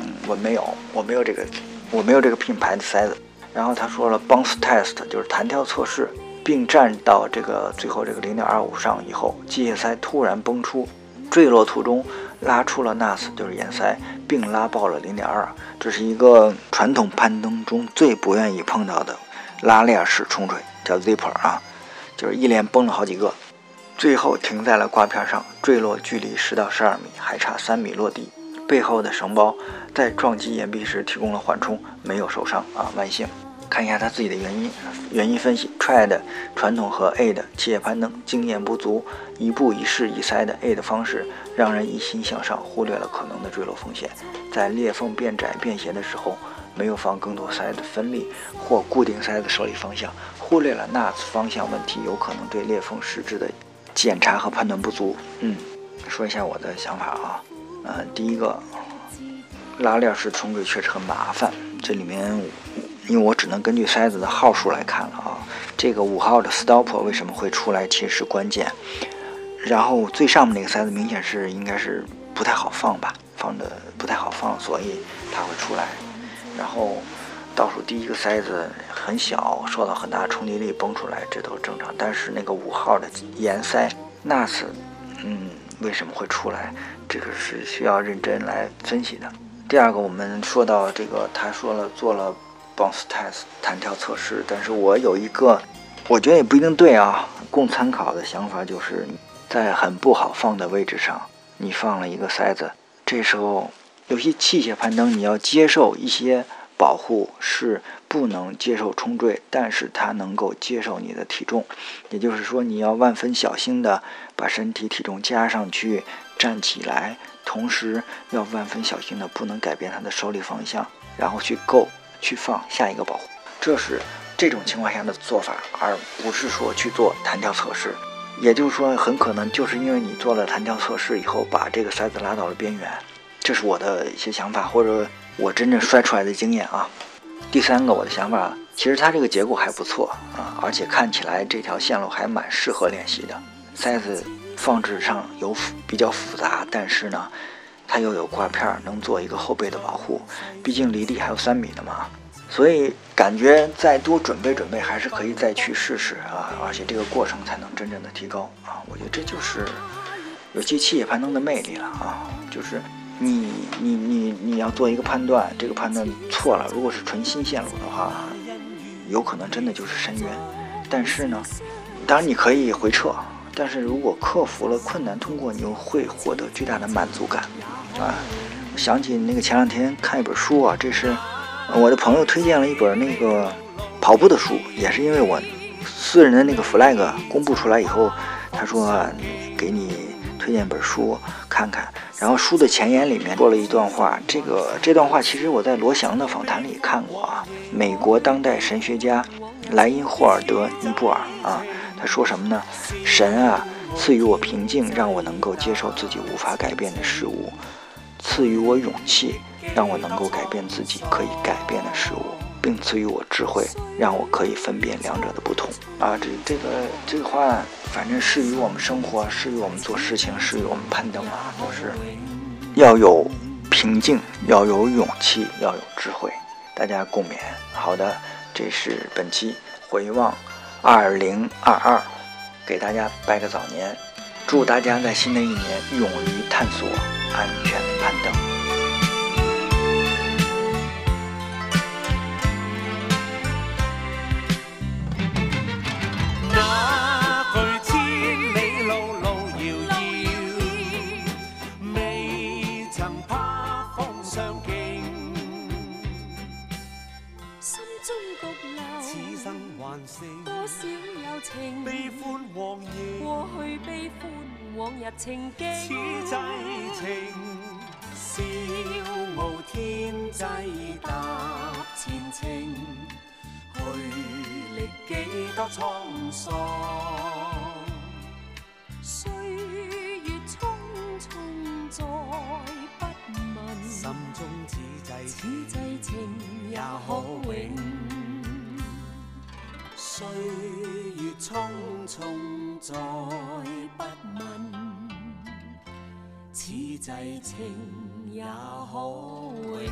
嗯，我没有，我没有这个，我没有这个品牌的塞子。然后他说了，bounce test 就是弹跳测试，并站到这个最后这个零点二五上以后，机械塞突然崩出，坠落途中拉出了 NAS，就是眼塞，并拉爆了零点二。这是一个传统攀登中最不愿意碰到的拉链式冲坠，叫 zipper 啊，就是一连崩了好几个。最后停在了挂片上，坠落距离十到十二米，还差三米落地。背后的绳包在撞击岩壁时提供了缓冲，没有受伤啊，万幸。看一下他自己的原因，原因分析：try 的传统和 A 的企业攀登经验不足，一步一试一塞的 A 的方式让人一心向上，忽略了可能的坠落风险。在裂缝变窄变斜的时候，没有放更多塞的分力或固定塞的受力方向，忽略了 NAS 方向问题有可能对裂缝实质的。检查和判断不足，嗯，说一下我的想法啊，呃，第一个，拉链式冲坠确实很麻烦，这里面因为我只能根据塞子的号数来看了啊，这个五号的 stopper 为什么会出来，其实是关键，然后最上面那个塞子明显是应该是不太好放吧，放的不太好放，所以它会出来，然后。倒数第一个塞子很小，受到很大冲击力崩出来，这都正常。但是那个五号的岩塞 NAS，嗯，为什么会出来？这个是需要认真来分析的。第二个，我们说到这个，他说了做了 bounce test 弹跳测试，但是我有一个，我觉得也不一定对啊，供参考的想法就是在很不好放的位置上，你放了一个塞子，这时候有些器械攀登，你要接受一些。保护是不能接受冲坠，但是它能够接受你的体重，也就是说你要万分小心的把身体体重加上去站起来，同时要万分小心的不能改变它的受力方向，然后去够去放下一个保护，这是这种情况下的做法，而不是说去做弹跳测试。也就是说，很可能就是因为你做了弹跳测试以后，把这个塞子拉到了边缘，这是我的一些想法，或者。我真正摔出来的经验啊，第三个我的想法，其实它这个结构还不错啊，而且看起来这条线路还蛮适合练习的。塞子放置上有比较复杂，但是呢，它又有挂片，能做一个后背的保护。毕竟离地还有三米的嘛，所以感觉再多准备准备还是可以再去试试啊，而且这个过程才能真正的提高啊。我觉得这就是有机器械攀登的魅力了啊，就是。你你你你要做一个判断，这个判断错了，如果是纯新线路的话，有可能真的就是深渊。但是呢，当然你可以回撤，但是如果克服了困难通过，你又会获得巨大的满足感啊！想起那个前两天看一本书啊，这是我的朋友推荐了一本那个跑步的书，也是因为我私人的那个 flag 公布出来以后，他说给你推荐本书看看。然后书的前言里面说了一段话，这个这段话其实我在罗翔的访谈里看过啊。美国当代神学家莱因霍尔德尼布尔啊，他说什么呢？神啊，赐予我平静，让我能够接受自己无法改变的事物；赐予我勇气，让我能够改变自己可以改变的事物。并赐予我智慧，让我可以分辨两者的不同啊！这这个这个话，反正适于我们生活，适于我们做事情，适于我们攀登啊，就是要有平静，要有勇气，要有智慧。大家共勉。好的，这是本期回望二零二二，给大家拜个早年，祝大家在新的一年勇于探索，安全攀登。多少友情，悲欢往日，过去悲欢，往日情景，此际情，笑傲天际踏前程，去历几多沧桑。岁月匆匆再不问，心中此际此际情也可永。岁月匆匆再不问，此际情也可永。